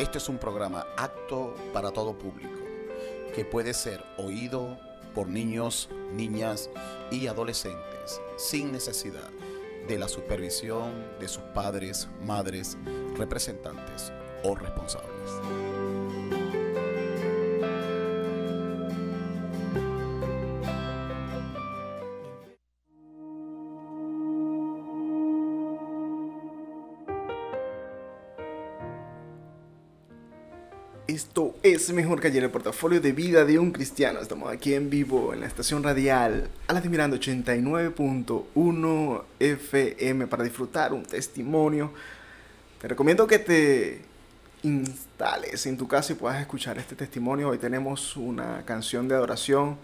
Este es un programa apto para todo público, que puede ser oído por niños, niñas y adolescentes, sin necesidad de la supervisión de sus padres, madres, representantes o responsables. es mejor que ayer el portafolio de vida de un cristiano. Estamos aquí en vivo en la estación radial Aladdin Miranda 89.1 FM para disfrutar un testimonio. Te recomiendo que te instales en tu casa y puedas escuchar este testimonio. Hoy tenemos una canción de adoración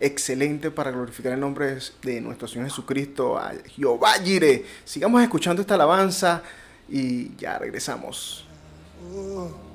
excelente para glorificar el nombre de nuestro Señor Jesucristo, a Jehová Jireh. Sigamos escuchando esta alabanza y ya regresamos. Oh.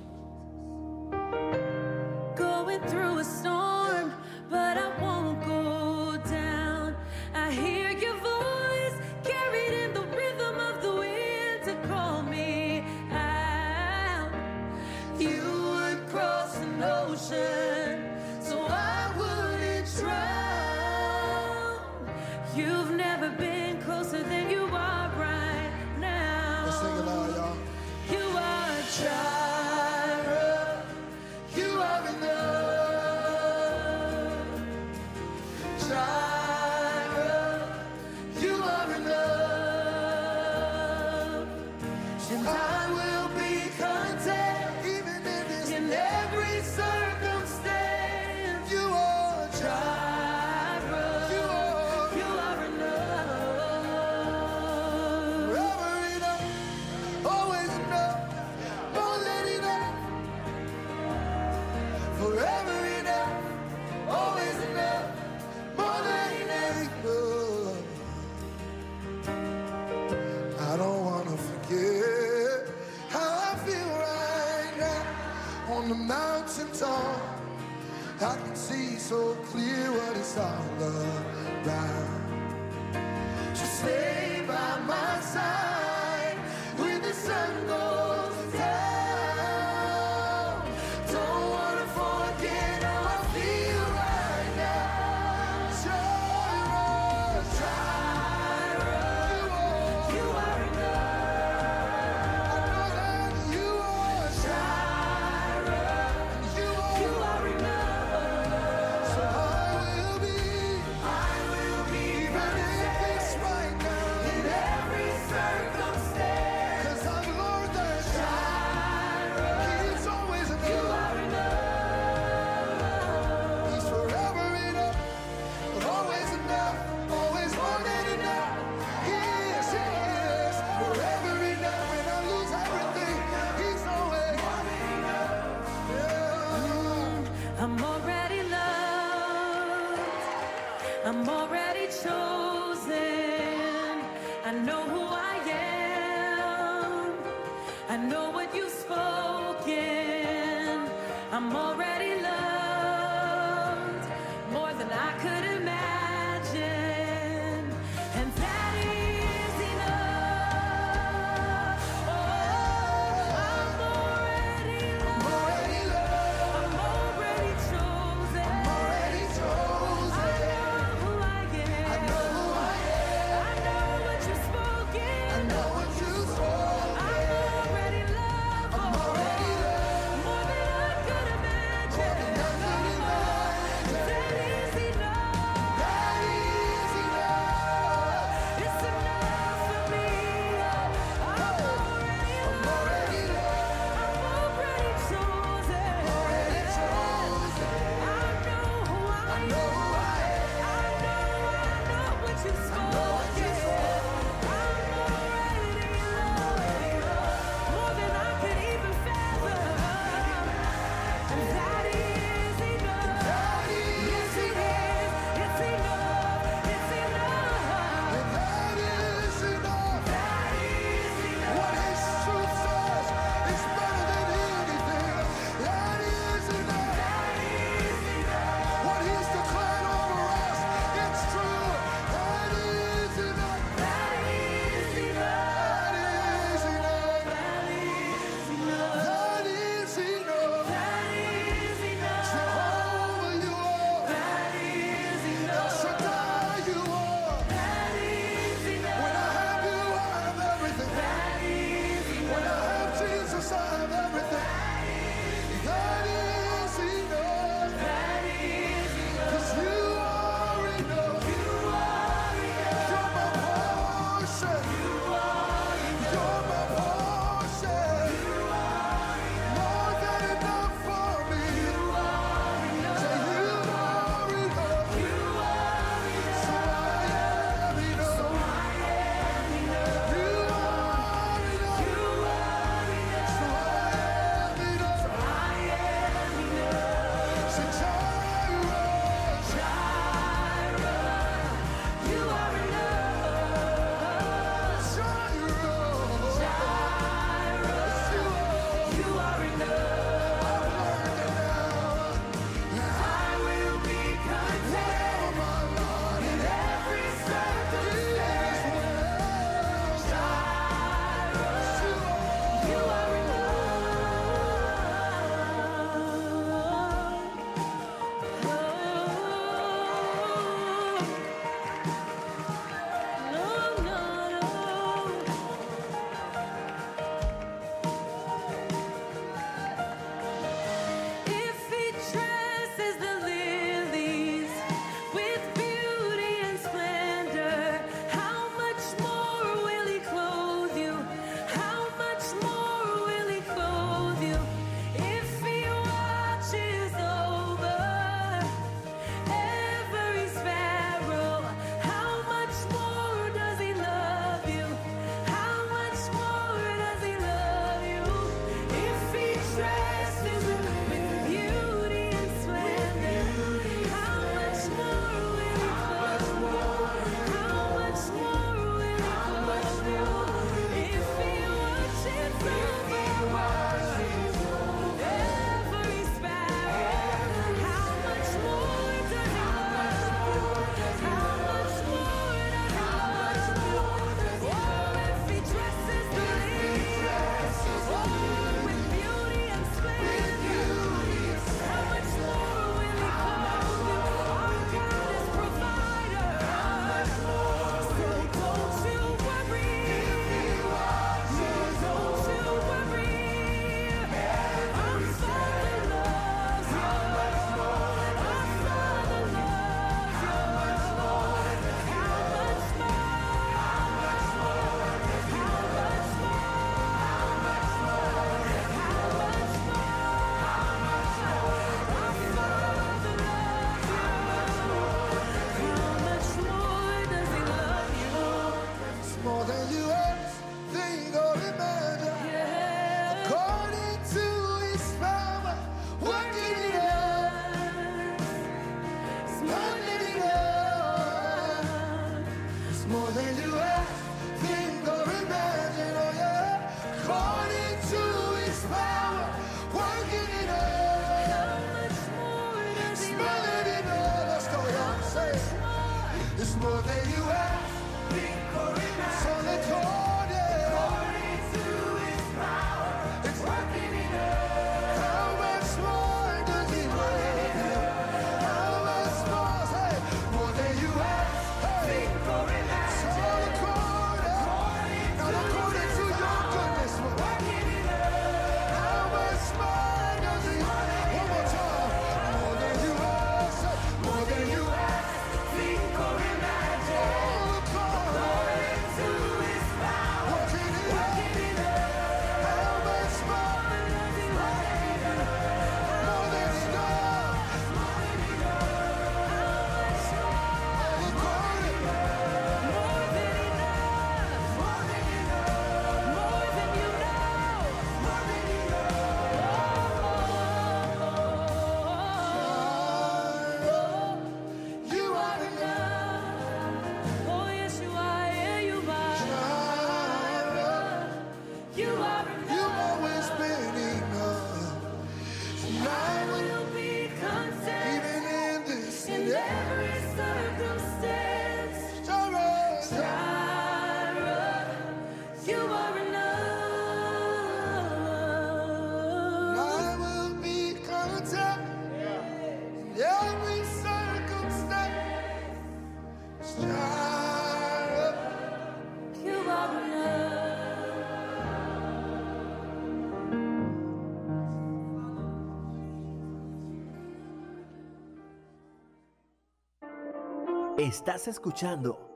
Estás escuchando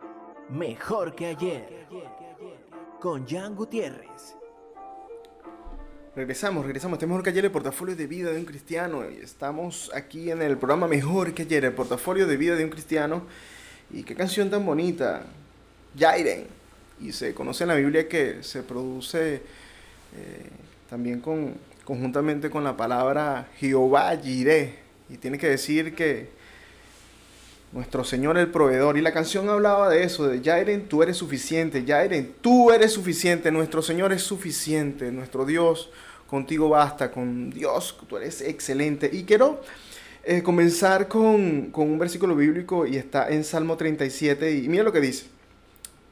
Mejor que ayer con Jan Gutiérrez. Regresamos, regresamos. Este es Mejor que ayer, el portafolio de vida de un cristiano. Y estamos aquí en el programa Mejor que ayer, el portafolio de vida de un cristiano. Y qué canción tan bonita. Jairen. Y se conoce en la Biblia que se produce eh, también con, conjuntamente con la palabra Jehová Jireh. Y tiene que decir que nuestro Señor el proveedor. Y la canción hablaba de eso, de Jairen, tú eres suficiente. Jairen, tú eres suficiente. Nuestro Señor es suficiente. Nuestro Dios, contigo basta. Con Dios, tú eres excelente. Y quiero eh, comenzar con, con un versículo bíblico y está en Salmo 37. Y mira lo que dice.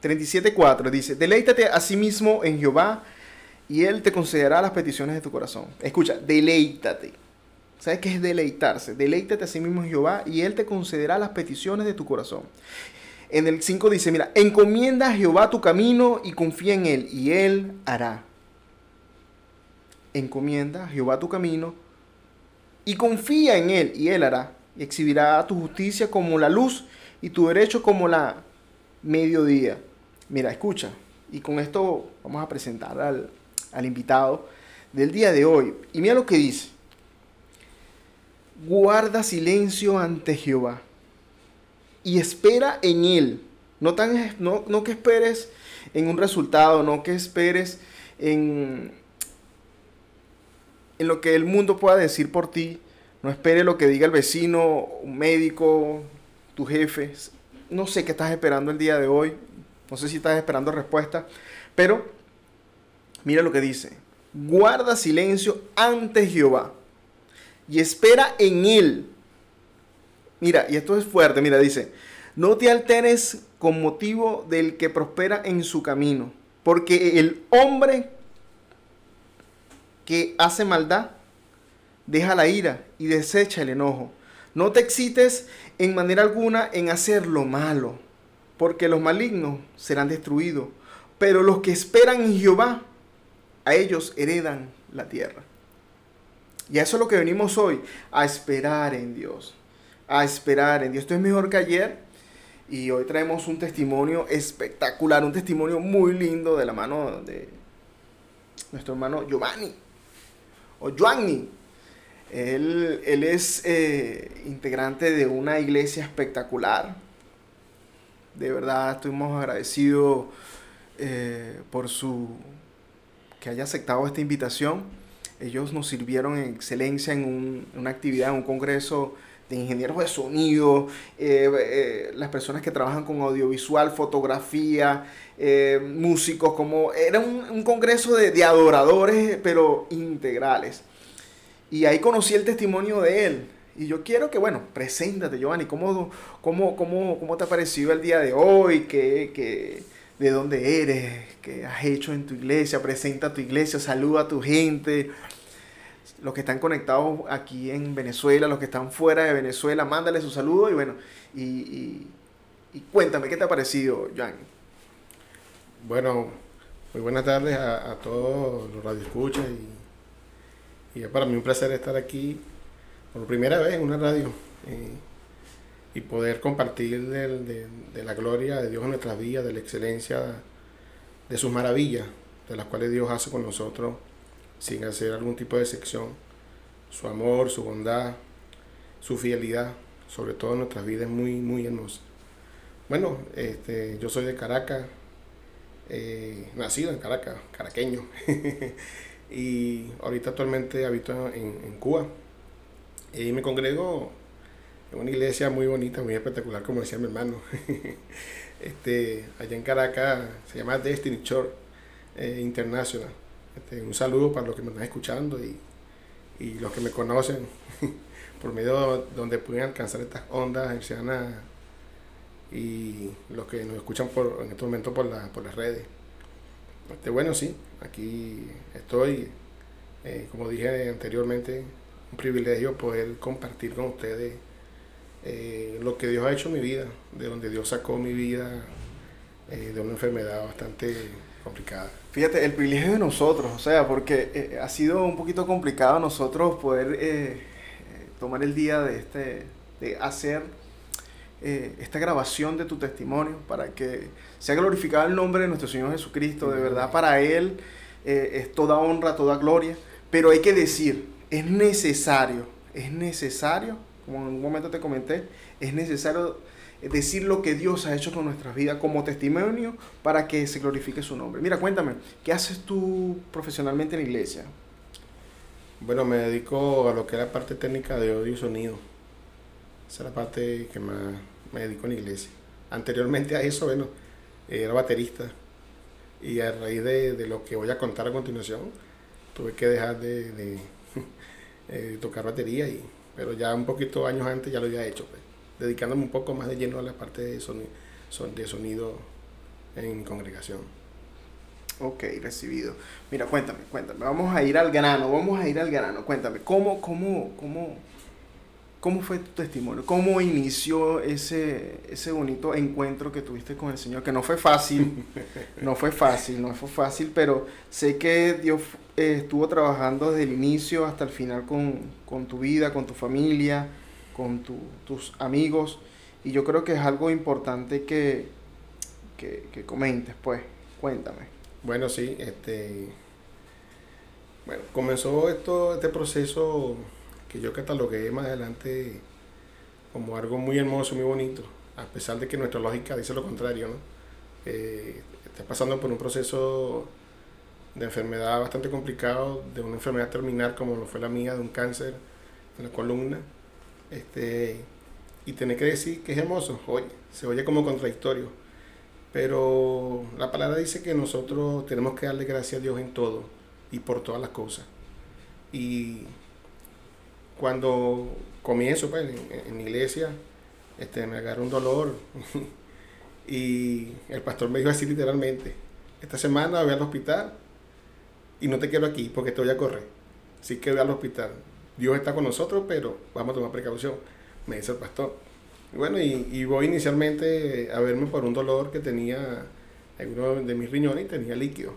37.4 dice, deleítate a sí mismo en Jehová y Él te concederá las peticiones de tu corazón. Escucha, deleítate. ¿Sabes qué es deleitarse? Deleítate a sí mismo Jehová y Él te concederá las peticiones de tu corazón. En el 5 dice, mira, encomienda a Jehová tu camino y confía en Él y Él hará. Encomienda a Jehová tu camino y confía en Él y Él hará. Y exhibirá tu justicia como la luz y tu derecho como la mediodía. Mira, escucha. Y con esto vamos a presentar al, al invitado del día de hoy. Y mira lo que dice. Guarda silencio ante Jehová y espera en Él. No, tan, no, no que esperes en un resultado, no que esperes en, en lo que el mundo pueda decir por ti. No espere lo que diga el vecino, un médico, tu jefe. No sé qué estás esperando el día de hoy. No sé si estás esperando respuesta. Pero mira lo que dice. Guarda silencio ante Jehová y espera en Él. Mira, y esto es fuerte, mira, dice, no te alteres con motivo del que prospera en su camino, porque el hombre que hace maldad deja la ira y desecha el enojo. No te excites en manera alguna en hacer lo malo, porque los malignos serán destruidos, pero los que esperan en Jehová, a ellos heredan la tierra. Y eso es lo que venimos hoy, a esperar en Dios. A esperar en Dios. Esto es mejor que ayer. Y hoy traemos un testimonio espectacular, un testimonio muy lindo de la mano de nuestro hermano Giovanni. O Giovanni. Él, él es eh, integrante de una iglesia espectacular. De verdad, estuvimos agradecidos eh, por su que haya aceptado esta invitación. Ellos nos sirvieron en excelencia en un- una actividad, en un congreso de ingenieros de sonido, eh, eh, las personas que trabajan con audiovisual, fotografía, eh, músicos, como era un, un congreso de, de adoradores, pero integrales. Y ahí conocí el testimonio de él. Y yo quiero que, bueno, preséntate, Giovanni, ¿cómo, cómo, cómo, cómo te ha parecido el día de hoy? ¿Qué, qué, ¿De dónde eres? ¿Qué has hecho en tu iglesia? Presenta tu iglesia, saluda a tu gente. Los que están conectados aquí en Venezuela, los que están fuera de Venezuela, mándale su saludo y bueno, y, y, cuéntame, ¿qué te ha parecido, Giovanni? Bueno, muy buenas tardes a, a todos los radioescuchas y, y es para mí un placer estar aquí por primera vez en una radio eh, y poder compartir del- de, de la gloria de Dios en nuestras vidas, de la excelencia de sus maravillas, de las cuales Dios hace con nosotros sin hacer algún tipo de sección, su amor, su bondad, su fidelidad, sobre todo en nuestras vidas es muy, muy hermosa. Bueno, este, yo soy de Caracas, eh, nacido en Caracas, caraqueño. y ahorita actualmente habito en, en Cuba. Y me congrego una iglesia muy bonita, muy espectacular, como decía mi hermano. este, allá en Caracas se llama Destiny Church eh, International. Este, un saludo para los que me están escuchando y, y los que me conocen por medio donde pueden alcanzar estas ondas hercianas y los que nos escuchan por, en este momento por, la, por las redes. Este, bueno, sí, aquí estoy, eh, como dije anteriormente, un privilegio poder compartir con ustedes eh, lo que Dios ha hecho en mi vida, de donde Dios sacó mi vida eh, de una enfermedad bastante complicada. Fíjate, el privilegio de nosotros, o sea, porque eh, ha sido un poquito complicado nosotros poder eh, tomar el día de este, de hacer esta grabación de tu testimonio para que sea glorificado el nombre de nuestro Señor Jesucristo. De verdad, para Él es toda honra, toda gloria. Pero hay que decir, es necesario, es necesario, como en un momento te comenté, es necesario decir lo que Dios ha hecho con nuestras vidas como testimonio para que se glorifique su nombre. Mira, cuéntame, ¿qué haces tú profesionalmente en la iglesia? Bueno, me dedico a lo que es la parte técnica de audio y sonido. Esa es la parte que más me dedico en la iglesia. Anteriormente a eso, bueno, era baterista. Y a raíz de, de lo que voy a contar a continuación, tuve que dejar de, de, eh, tocar batería. Y, pero ya un poquito años antes ya lo había hecho, pues, dedicándome un poco más de lleno a la parte de sonido, de sonido en congregación. Ok, recibido. Mira, cuéntame, cuéntame. Vamos a ir al grano, vamos a ir al grano. Cuéntame, ¿cómo, cómo, cómo, cómo fue tu testimonio? ¿Cómo inició ese, ese bonito encuentro que tuviste con el Señor? Que no fue fácil, no fue fácil, no fue fácil, pero sé que Dios eh, estuvo trabajando desde el inicio hasta el final con, con tu vida, con tu familia, con tu- tus amigos. Y yo creo que es algo importante que, que, que comentes, pues. Cuéntame. Bueno, sí, este. Bueno, comenzó esto, este proceso que yo catalogué más adelante como algo muy hermoso, muy bonito, a pesar de que nuestra lógica dice lo contrario, ¿no? Eh, está pasando por un proceso de enfermedad bastante complicado, de una enfermedad terminal como lo fue la mía, de un cáncer en la columna, este, y tener que decir que es hermoso, oye, se oye como contradictorio, pero la palabra dice que nosotros tenemos que darle gracias a Dios en todo y por todas las cosas. Y cuando comienzo pues, en, en iglesia, este, me agarra un dolor y el pastor me dijo así literalmente, esta semana voy al hospital y no te quiero aquí porque te voy a correr. Así que voy al hospital. Dios está con nosotros, pero vamos a tomar precaución, me dice el pastor. Bueno, y, y voy inicialmente a verme por un dolor que tenía en uno de mis riñones tenía líquido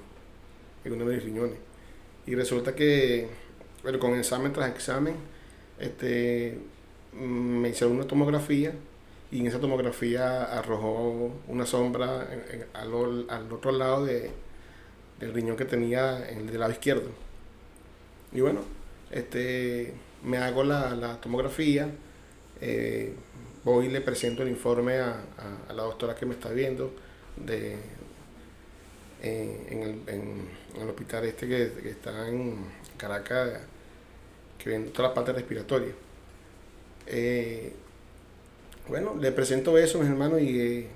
en uno de mis riñones. Y resulta que, bueno, con examen tras examen, este, me hicieron una tomografía y en esa tomografía arrojó una sombra al, al otro lado de, del riñón que tenía en el del lado izquierdo. Y bueno, este, me hago la, la tomografía, eh, voy y le presento el informe a, a- la doctora que me está viendo de, eh, en, el, en el hospital este que, que está en Caracas, que vende toda la parte respiratoria. Eh, bueno, le presento eso mis hermanos y, eh,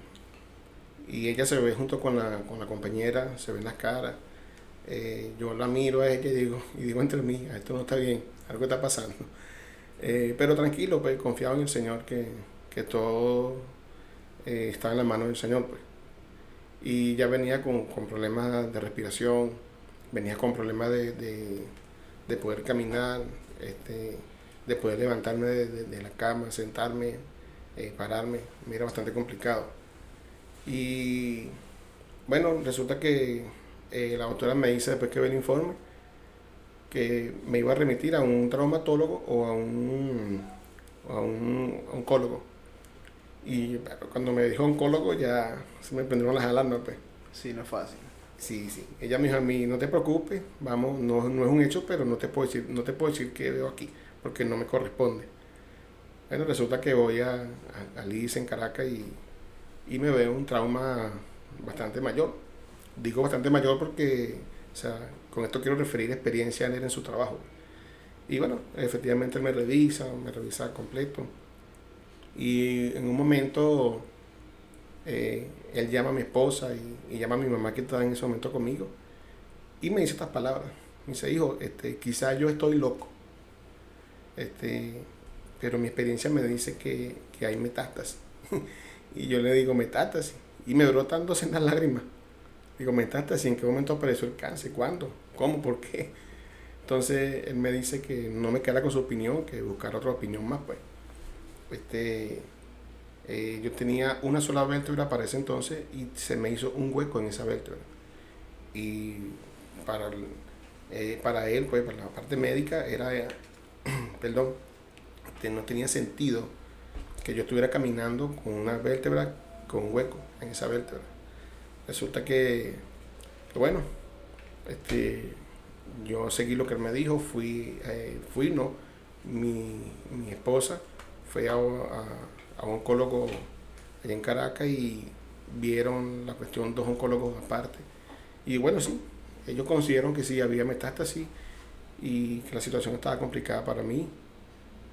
y ella se ve junto con la, con la compañera, se ven las caras. Eh, yo la miro a ella y digo, y digo entre mí, "Ah, esto no está bien, algo está pasando. Pero tranquilo, pues confiado en el Señor que, que todo está en la mano del Señor, pues. Y ya venía con, con problemas de respiración, venía con problemas de, de, de poder caminar, este, de levantarme de, de- la cama, sentarme, eh, pararme, me era bastante complicado. Y bueno, resulta que eh, la doctora me dice después que ve el informe que me iba a remitir a un traumatólogo o a un, a un oncólogo. Y cuando me dijo oncólogo ya se me prendieron las alarmas. Pues. Sí, no es fácil. Sí, sí. Ella me dijo a mí, no te preocupes, vamos, no, no es un hecho, pero no te puedo decir, no te puedo decir qué veo aquí, porque no me corresponde. Bueno, resulta que voy a, a, ICE en Caracas y, y me veo un trauma bastante mayor. Digo bastante mayor porque, o sea, con esto quiero referir experiencia en él en su trabajo. Y bueno, efectivamente él me revisa, me revisa completo. Y en un momento eh, él llama a mi esposa y, llama a mi mamá que está en ese momento conmigo y me dice estas palabras. Me dice, hijo, este, quizás yo estoy loco, este, pero mi experiencia me dice que, que hay metástasis. y yo le digo, metástasis. Y me brotan dos en las lágrimas. Digo, metástasis, ¿en qué momento apareció el cáncer? ¿Cuándo? ¿Cómo? ¿Por qué? Entonces él me dice que no me queda con su opinión, que buscar otra opinión más, pues. Este, eh, yo tenía una sola vértebra para ese entonces y se me hizo un hueco en esa vértebra. Y para, el- eh, para él, pues, para la parte médica, era, eh, perdón, que no tenía sentido que yo estuviera caminando con una vértebra con un hueco en esa vértebra. Resulta que, bueno, este, yo seguí lo que él me dijo, fui, fui no, mi, mi esposa fue a, a un oncólogo allá en Caracas y vieron la cuestión dos oncólogos aparte. Y bueno, sí, ellos consideraron que sí había metástasis y que la situación estaba complicada para mí.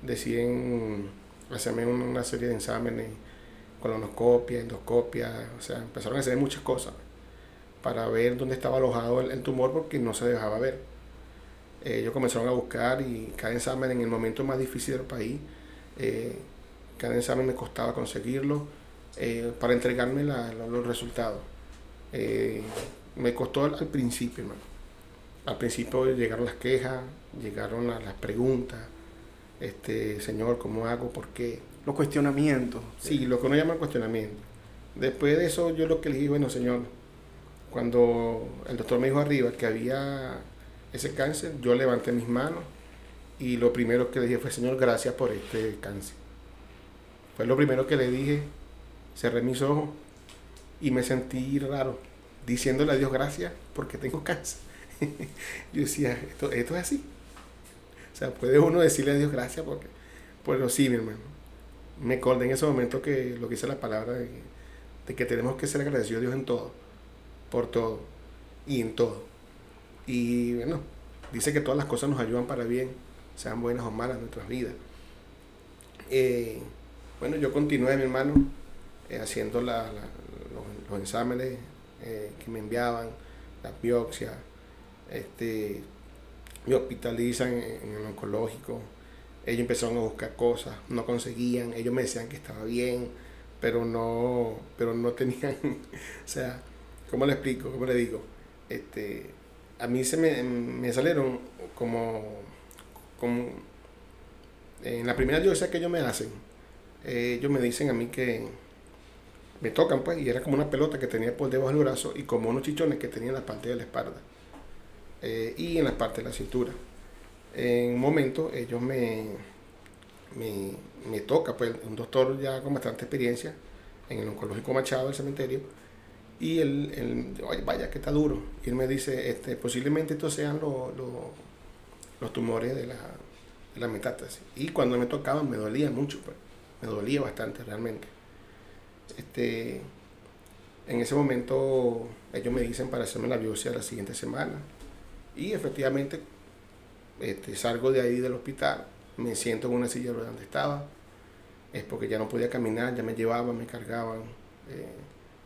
Deciden hacerme un- una serie de exámenes, colonoscopia, endoscopia, o sea, empezaron a hacer muchas cosas para ver dónde estaba alojado el, el tumor porque no se dejaba ver. Eh, ellos comenzaron a buscar y cada examen en el momento más difícil del país, eh, cada examen me costaba conseguirlo eh, para entregarme la- la- los resultados. Eh, me costó al, al principio, hermano. Al principio llegaron las quejas, llegaron la- las preguntas, este, señor, ¿cómo hago? ¿Por qué? Los cuestionamientos. Sí, lo que uno llama cuestionamiento. Después de eso, yo lo que le dije, bueno, señor, cuando el doctor me dijo arriba que había ese cáncer, yo levanté mis manos y lo primero que le dije fue, señor, gracias por este cáncer. Fue lo primero que le dije, cerré mis ojos y me sentí raro, diciéndole a Dios gracias porque tengo cáncer. yo decía, esto, esto es así. O sea, puede uno decirle a Dios gracias porque, pero sí, mi hermano. Me acordé en ese momento que lo que dice la palabra de, que- tenemos que ser agradecidos a Dios en todo, por todo y en todo. Y bueno, dice que todas las cosas nos ayudan para bien, sean buenas o malas en nuestras vidas. Eh, bueno, yo continué, mi hermano, eh, haciendo la- los, los exámenes eh, que me enviaban, las biopsias, este, me hospitalizan en, en el oncológico. Ellos empezaron a buscar cosas, no conseguían, ellos me decían que estaba bien, pero no, pero no tenían, o sea, ¿cómo le explico? ¿Cómo le digo? Este, a mí se me, me salieron como, como en la primera biopsia que ellos me hacen, eh, ellos me dicen a mí que me tocan pues, y era como una pelota que tenía por debajo del brazo y como unos chichones que tenía en la parte de la espalda eh, y en la parte de la cintura. En un momento ellos me, me, me toca, pues un doctor ya con bastante experiencia en el oncológico Machado del cementerio, y él, él oye, vaya que está duro. Y él me dice, este, posiblemente estos sean los, los, los tumores de la, de la metástasis. Y cuando me tocaban me dolía mucho, pues, me dolía bastante realmente. Este, en ese momento ellos me dicen para hacerme la biopsia la siguiente semana. Y efectivamente este, salgo de ahí del hospital, me siento en una silla donde estaba, es porque ya no podía caminar, ya me llevaban, me cargaban, eh,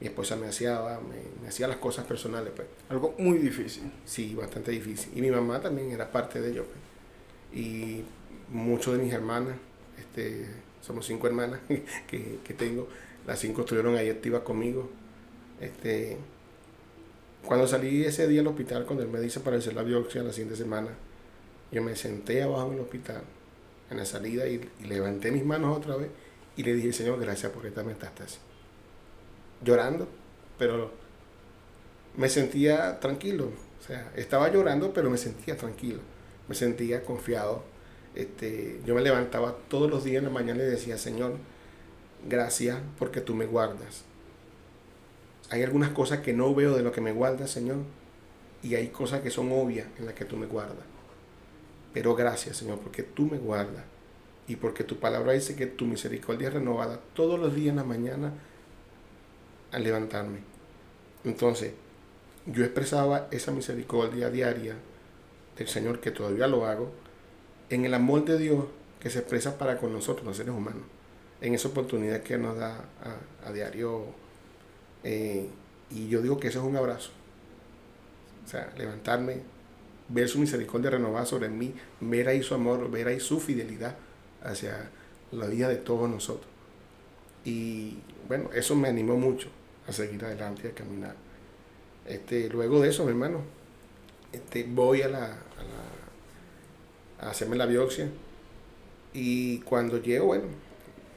mi esposa me hacía, me, me hacía las cosas personales, pues. Algo muy difícil. Sí, bastante difícil. Y mi mamá también era parte de ello. pues. Y muchos de mis hermanas, este, somos cinco hermanas que, que tengo, las cinco estuvieron ahí activas conmigo. Este, cuando salí ese día al hospital, cuando él me dice para hacer la biopsia la siguiente semana, yo me senté abajo en el hospital, en la salida, y, y levanté mis manos otra vez y le dije, Señor, gracias por esta metástasis. Llorando, pero me sentía tranquilo. O sea, estaba llorando, pero me sentía tranquilo. Me sentía confiado. Este, yo me levantaba todos los días en la mañana y decía, Señor, gracias porque tú me guardas. Hay algunas cosas que no veo de lo que me guardas, Señor, y hay cosas que son obvias en las que tú me guardas. Pero gracias, Señor, porque tú me guardas y porque tu palabra dice que tu misericordia es renovada todos los días en la mañana al levantarme. Entonces, yo expresaba esa misericordia diaria del Señor, que todavía lo hago, en el amor de Dios que se expresa para con nosotros, los seres humanos, en esa oportunidad que nos da a, a diario. eh, y yo digo que eso es un abrazo. O sea, levantarme, ver su misericordia renovada sobre mí, ver ahí su amor, ver ahí su fidelidad hacia la vida de todos nosotros. Y bueno, eso me animó mucho a seguir adelante y a caminar. Este, luego de eso, mi hermano, este, voy a, la, hacerme la biopsia. Y cuando llego, bueno,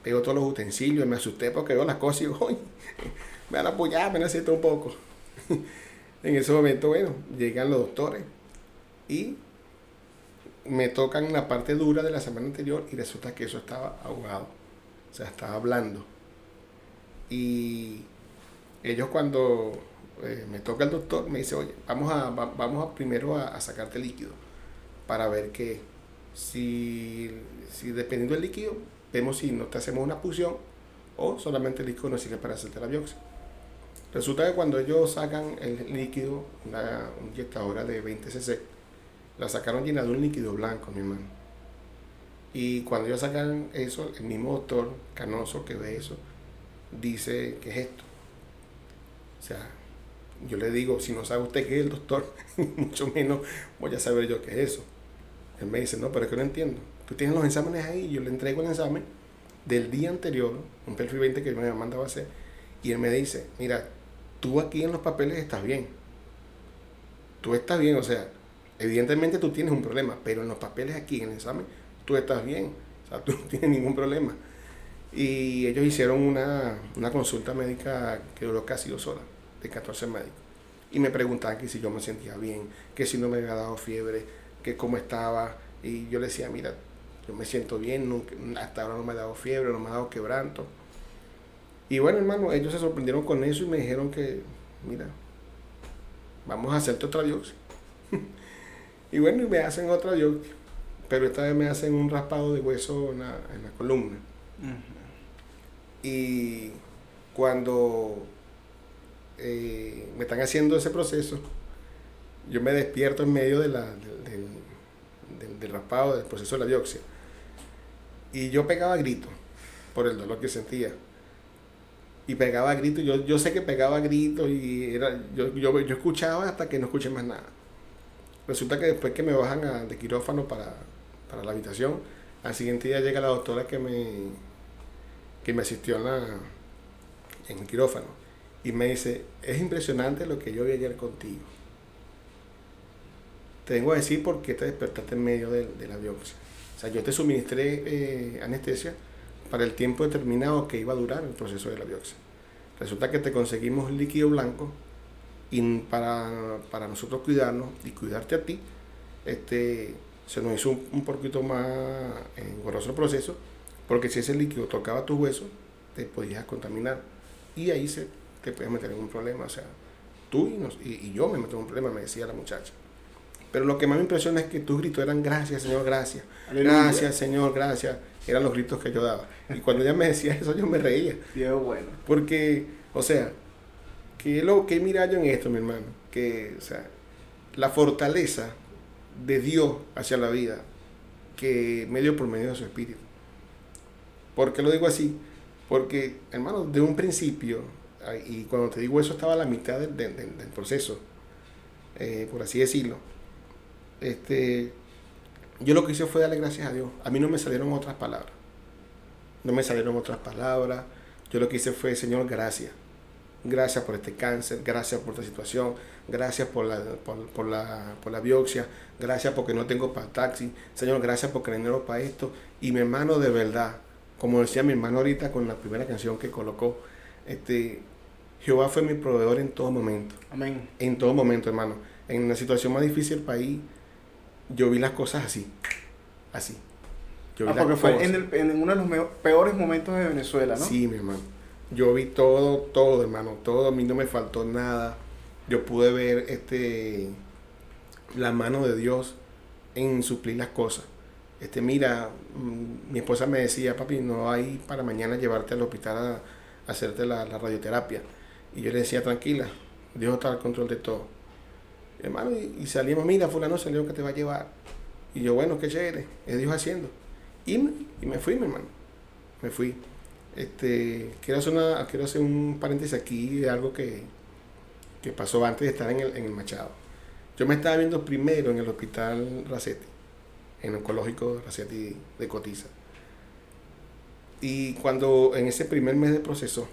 veo todos los utensilios, me asusté porque veo las cosas y digo, "Uy, me van a apoyar, me necesito un poco. en ese momento, bueno, llegan los doctores y me tocan la parte dura de la semana anterior y resulta que eso estaba ahogado, o sea, estaba blando. Y ellos cuando eh, me toca el doctor me dice, oye, vamos a, va- vamos a primero a, a sacarte líquido para ver que si, si dependiendo del líquido, vemos si no te hacemos una punción o solamente el líquido nos sirve para hacerte la biopsia. Resulta que cuando ellos sacan el líquido, una inyectadora de 20 cc, la sacaron llena de un líquido blanco, mi hermano. Y cuando ellos sacan eso, el mismo doctor canoso que ve eso, dice, ¿qué es esto? O sea, yo le digo, si no sabe usted qué es el doctor, mucho menos voy a saber yo qué es eso. Él me dice, no, pero es que no entiendo. Tú tienes los exámenes ahí, yo le entrego el examen del día anterior, un perfil 20 que me había mandado a hacer, y él me dice, mira, tú aquí en los papeles estás bien. Tú estás bien, o sea, evidentemente tú tienes un problema, pero en los papeles aquí, en el examen, tú estás bien. O sea, tú no tienes ningún problema. Y ellos hicieron una, una consulta médica que duró casi dos horas, de 14 médicos. Y me preguntaban que si yo me sentía bien, que si no me había dado fiebre, que cómo estaba. Y yo le decía, mira, yo me siento bien, nunca- hasta ahora no me ha dado fiebre, no me ha dado quebranto. Y bueno, hermano, ellos se sorprendieron con eso y me dijeron que, mira, vamos a hacerte otra biopsia. y bueno, y me hacen otra biopsia, pero esta vez me hacen un raspado de hueso en la, en la columna. Y cuando eh, me están haciendo ese proceso, yo me despierto en medio de la, del- del- raspado, del proceso de la biopsia. Y yo pegaba gritos por el dolor que sentía. Y pegaba gritos, yo, yo sé que pegaba gritos y era, yo, yo, yo escuchaba hasta que no escuché más nada. Resulta que después que me bajan de quirófano para, para la habitación, al siguiente día llega la doctora que me, que me asistió en, en el quirófano y me dice, es impresionante lo que yo vi ayer contigo. Te vengo a decir por qué te despertaste en medio de, de la biopsia. O sea, yo te suministré eh, anestesia para el tiempo determinado que iba a durar el proceso de la biopsia. Resulta que te conseguimos líquido blanco y para, para nosotros cuidarnos y cuidarte a ti, este, se nos hizo un, un poquito más engorroso el proceso, porque si ese líquido tocaba tus huesos, te podías contaminar y ahí se te puedes meter en un problema. O sea, tú y, nos- y yo me meto en un problema, me decía la muchacha. Pero lo que más me impresiona es que tus gritos eran gracias, Señor, gracias. Aleluya. Gracias, Señor, gracias. Eran los gritos que yo daba. Y cuando ella me decía eso, yo me reía. Dios bueno. Porque, o sea, que lo que mira yo en esto, mi hermano, que, o sea, la fortaleza de Dios hacia la vida, que medio por medio de su espíritu. ¿Por qué lo digo así? Porque, hermano, de un principio, y cuando te digo eso estaba a la mitad del, del- del- del proceso, eh, por así decirlo, este, yo lo que hice fue darle gracias a Dios. A mí no me salieron otras palabras. No me salieron otras palabras. Yo lo que hice fue, Señor, gracias. Gracias por este cáncer, gracias por esta situación, gracias por la, por, por la, por la biopsia, gracias porque no tengo para taxi, Señor, gracias porque dinero para esto. Y mi hermano, de verdad, como decía mi hermano ahorita con la primera canción que colocó, este, Jehová fue mi proveedor en todo momento. Amén. En todo momento, hermano. En la situación más difícil del país, yo vi las cosas así. Así. Yo vi Ah, porque fue en, el- en uno de los peores momentos de Venezuela, ¿no? Sí, mi hermano. Yo vi todo, todo, hermano. Todo, a mí no me faltó nada. Yo pude ver este la mano de Dios en suplir las cosas. Este, mira, mm, mi esposa me decía, papi, no hay para mañana llevarte al hospital a, a hacerte la, la radioterapia. Y yo le decía, tranquila, Dios está al control de todo. Hermano, y, y salimos, mira, fulano salió que te va a llevar. Y yo, bueno, qué chévere, es Dios haciendo. Y, me- y me fui, mi hermano. Me fui. Este, quiero hacer una, quiero hacer un paréntesis aquí de algo que, que pasó antes de estar en el, en el Machado. Yo me estaba viendo primero en el hospital Racetti, en el oncológico Racetti de Cotiza. Y cuando en ese primer mes de proceso,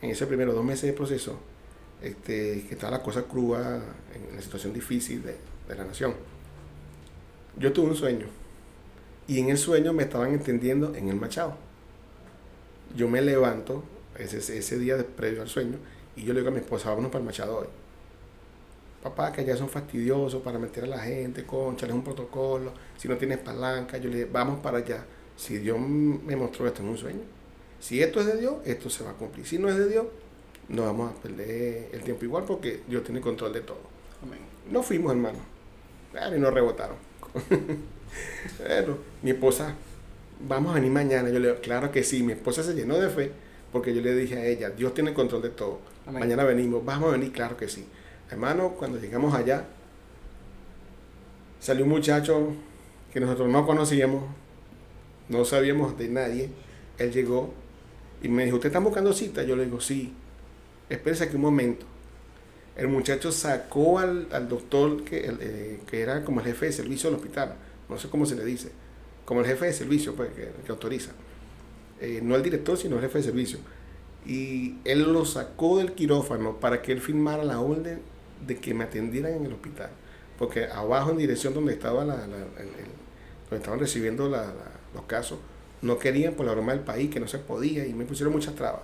en ese primero dos meses de proceso, este, que estaba la cosa cruda, en la situación difícil de, de la nación, yo tuve un sueño. Y en el sueño me estaban entendiendo en el Machado. Yo me levanto ese, ese día de- previo al sueño y yo le digo a mi esposa, vámonos para el Machado hoy. Papá, que allá son fastidiosos para meter a la gente, concha, es un protocolo. Si no tienes palanca, yo le dije, vamos para allá. Si Dios me mostró esto en un sueño, si esto es de Dios, esto se va a cumplir. Si no es de Dios, no vamos a perder el tiempo igual porque Dios tiene control de todo. Amén. No fuimos, hermano. Claro, y nos rebotaron. Pero mi esposa, vamos a venir mañana. Yo le digo, claro que sí. Mi esposa se llenó de fe porque yo le dije a ella, Dios tiene control de todo. Amén. Mañana venimos, vamos a venir, claro que sí. Hermano, cuando llegamos allá, salió un muchacho que nosotros no conocíamos, no sabíamos de nadie. Él llegó y me dijo, ¿usted está buscando cita? Yo le digo, sí. Espérese aquí un momento. El muchacho sacó al, al doctor que, el, eh, que era como el jefe de servicio del hospital, no sé cómo se le dice, como el jefe de servicio pues, que, que autoriza. Eh, no el director, sino el jefe de servicio. Y él lo sacó del quirófano para que él firmara la orden de que me atendieran en el hospital. Porque abajo en dirección donde, estaba la, la- el- el- donde estaban recibiendo la- los casos, no querían por la broma del país, que no se podía, y me pusieron muchas trabas.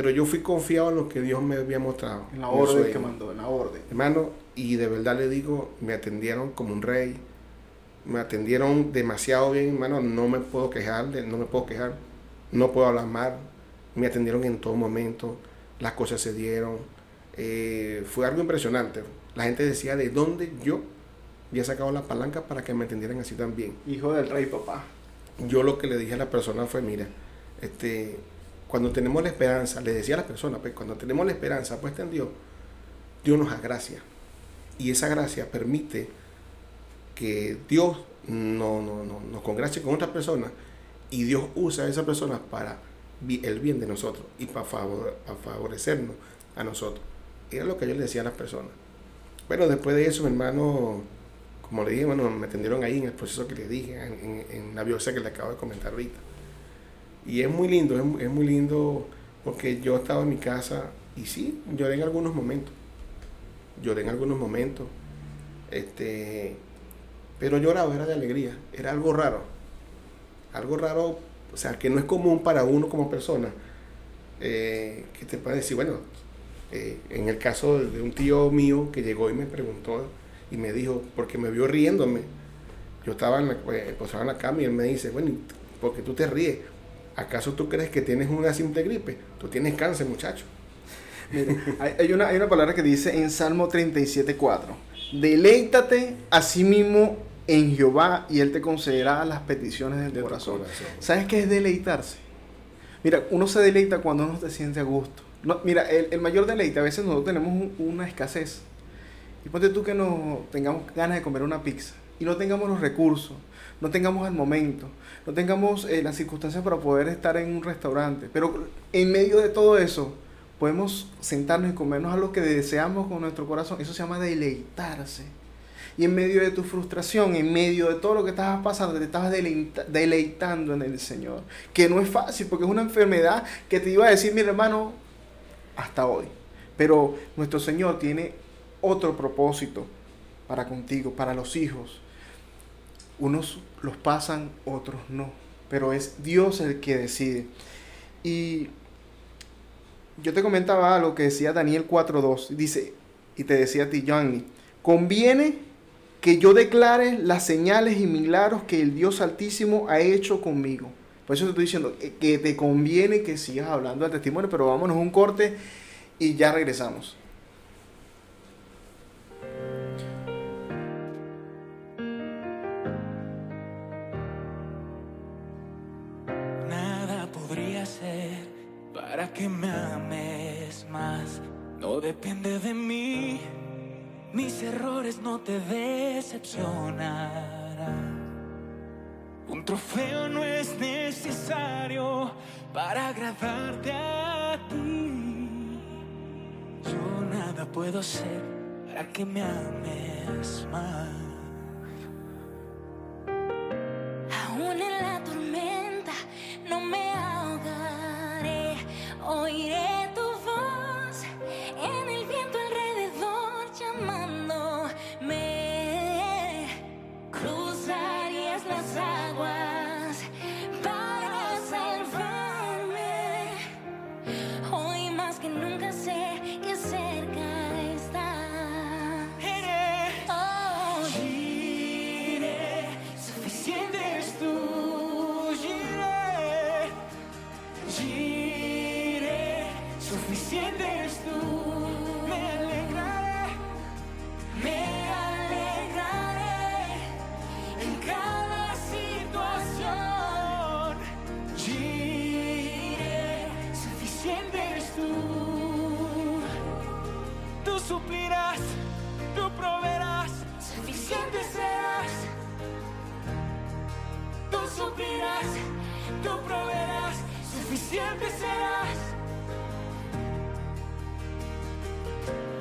Pero yo fui confiado en lo que Dios me había mostrado. En la orden que mandó, en la orden. Hermano, y de verdad le digo, me atendieron como un rey, me atendieron demasiado bien, hermano, no me puedo quejar, no me puedo quejar, no puedo hablar mal, me atendieron en todo momento, las cosas se dieron, eh, fue algo impresionante. La gente decía de dónde yo había sacado la palanca para que me atendieran así también Hijo del rey, papá. yo lo que le dije a la persona fue, mira, este, cuando tenemos la esperanza, le decía a la persona, pues cuando tenemos la esperanza puesta en Dios, Dios nos da gracia. Y esa gracia permite que Dios no, no, no, nos congracie con otras personas y Dios usa a esas personas para el bien de nosotros y para, favor, para favorecernos a nosotros. Era lo que yo le decía a las personas. Bueno, después de eso, mi hermano, como le dije, bueno, me atendieron ahí en el proceso que le dije, en la biopsia que le acabo de comentar ahorita. Y es muy lindo, es, es muy lindo porque yo estaba en mi casa y sí, lloré en algunos momentos. Lloré en algunos momentos. Este, pero lloraba, era de alegría, era algo raro. Algo raro, o sea, que no es común para uno como persona. eh, que te puede decir, bueno, eh, en el caso de, un tío mío que llegó y me preguntó y me dijo, porque me vio riéndome. Yo estaba en la, posado en la cama y él me dice, bueno, ¿y ¿por qué tú te ríes? ¿Acaso tú crees que tienes una simple gripe? Tú tienes cáncer, muchacho. Hay, una, hay una palabra que dice en Salmo 37.4. Deleítate a sí mismo en Jehová y Él te concederá las peticiones del De corazón. corazón. ¿Sabes qué es deleitarse? Mira, uno se deleita cuando uno se siente a gusto. No, mira, el, el mayor deleite, a veces nosotros tenemos un- una escasez. Y ponte tú que no tengamos ganas de comer una pizza y no tengamos los recursos, no tengamos el momento, no tengamos eh, las circunstancias para poder estar en un restaurante. Pero en medio de todo eso, podemos sentarnos y comernos algo que deseamos con nuestro corazón. Eso se llama deleitarse. y en medio de tu frustración, en medio de todo lo que estabas pasando, te estabas deleita- deleitando en el Señor. Que no es fácil porque es una enfermedad que te iba a decir, mi hermano, hasta hoy. Pero nuestro Señor tiene otro propósito para contigo, para los hijos. Unos los pasan, otros no. Pero es Dios el que decide. Y yo te comentaba algo que decía Daniel 4.2. Dice, y te decía a ti, Johnny, conviene que yo declare las señales y milagros que el Dios Altísimo ha hecho conmigo. Por eso te estoy diciendo que- te conviene que sigas hablando del testimonio, pero vámonos un corte y ya regresamos. Que me ames más. No depende de mí. Mis errores no te decepcionarán. Un trofeo no es necesario para agradarte a ti. Yo nada puedo hacer para que me ames más. Suficiente serás.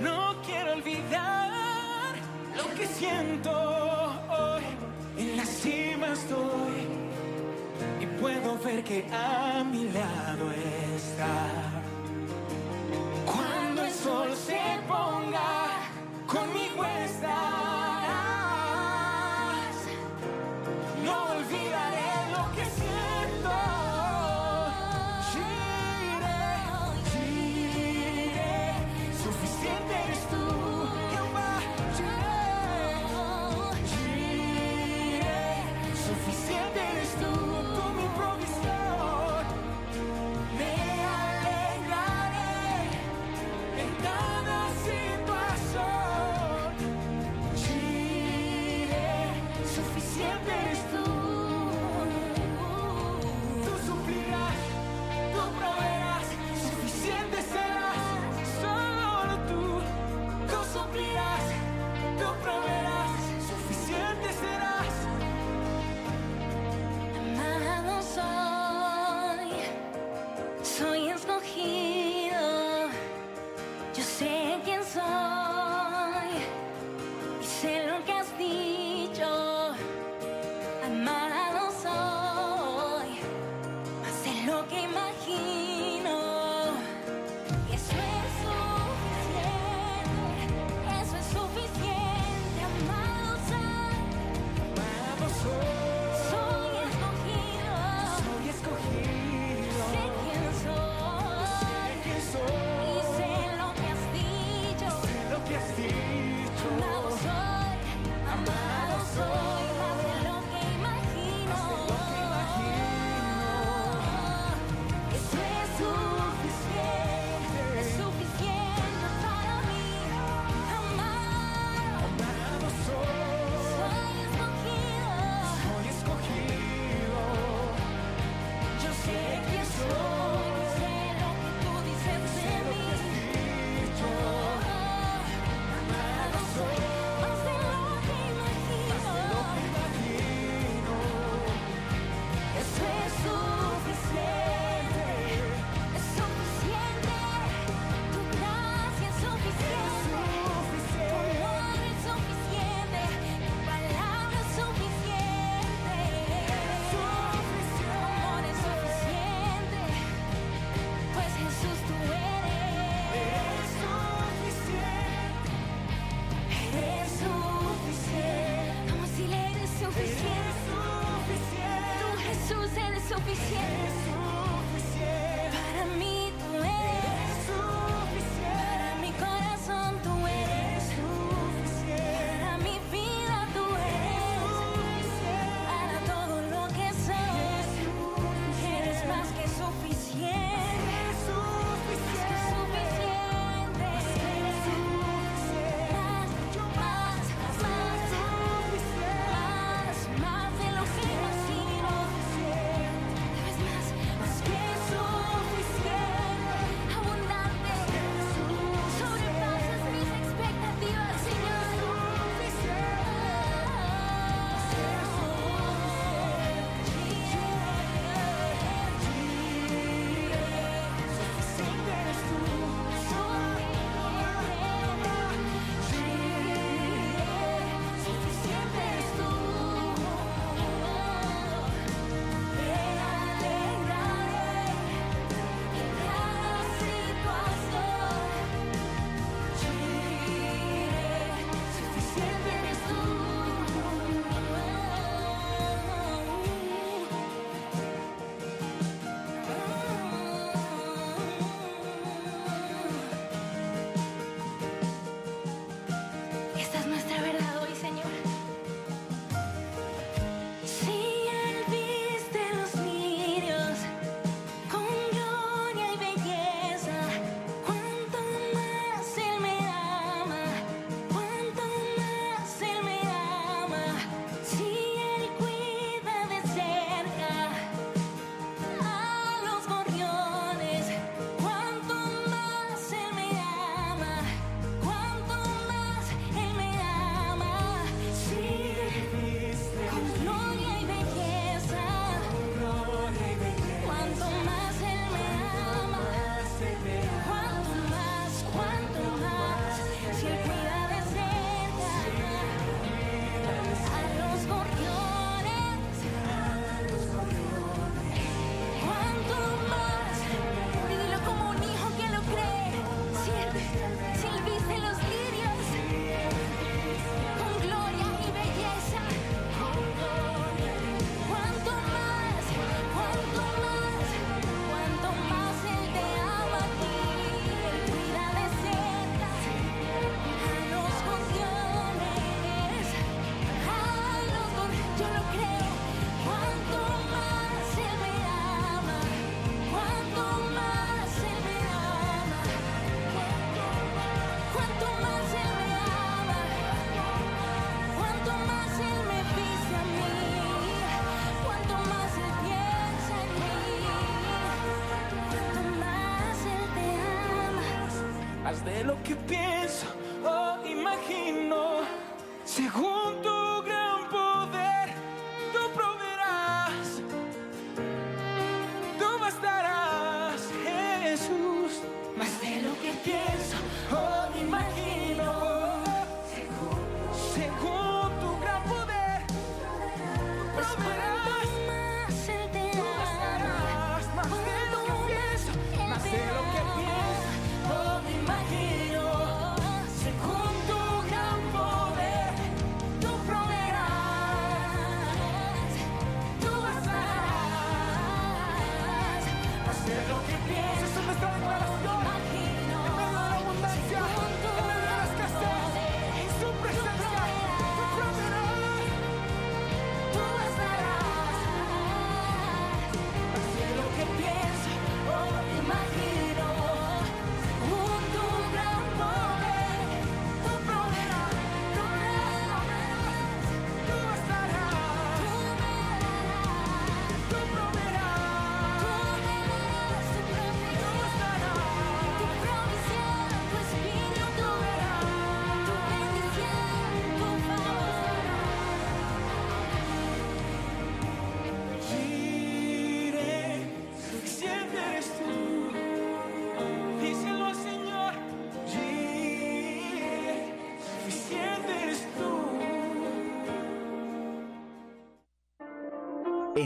No quiero olvidar lo que siento hoy. En la cima estoy y puedo ver que a mi lado está.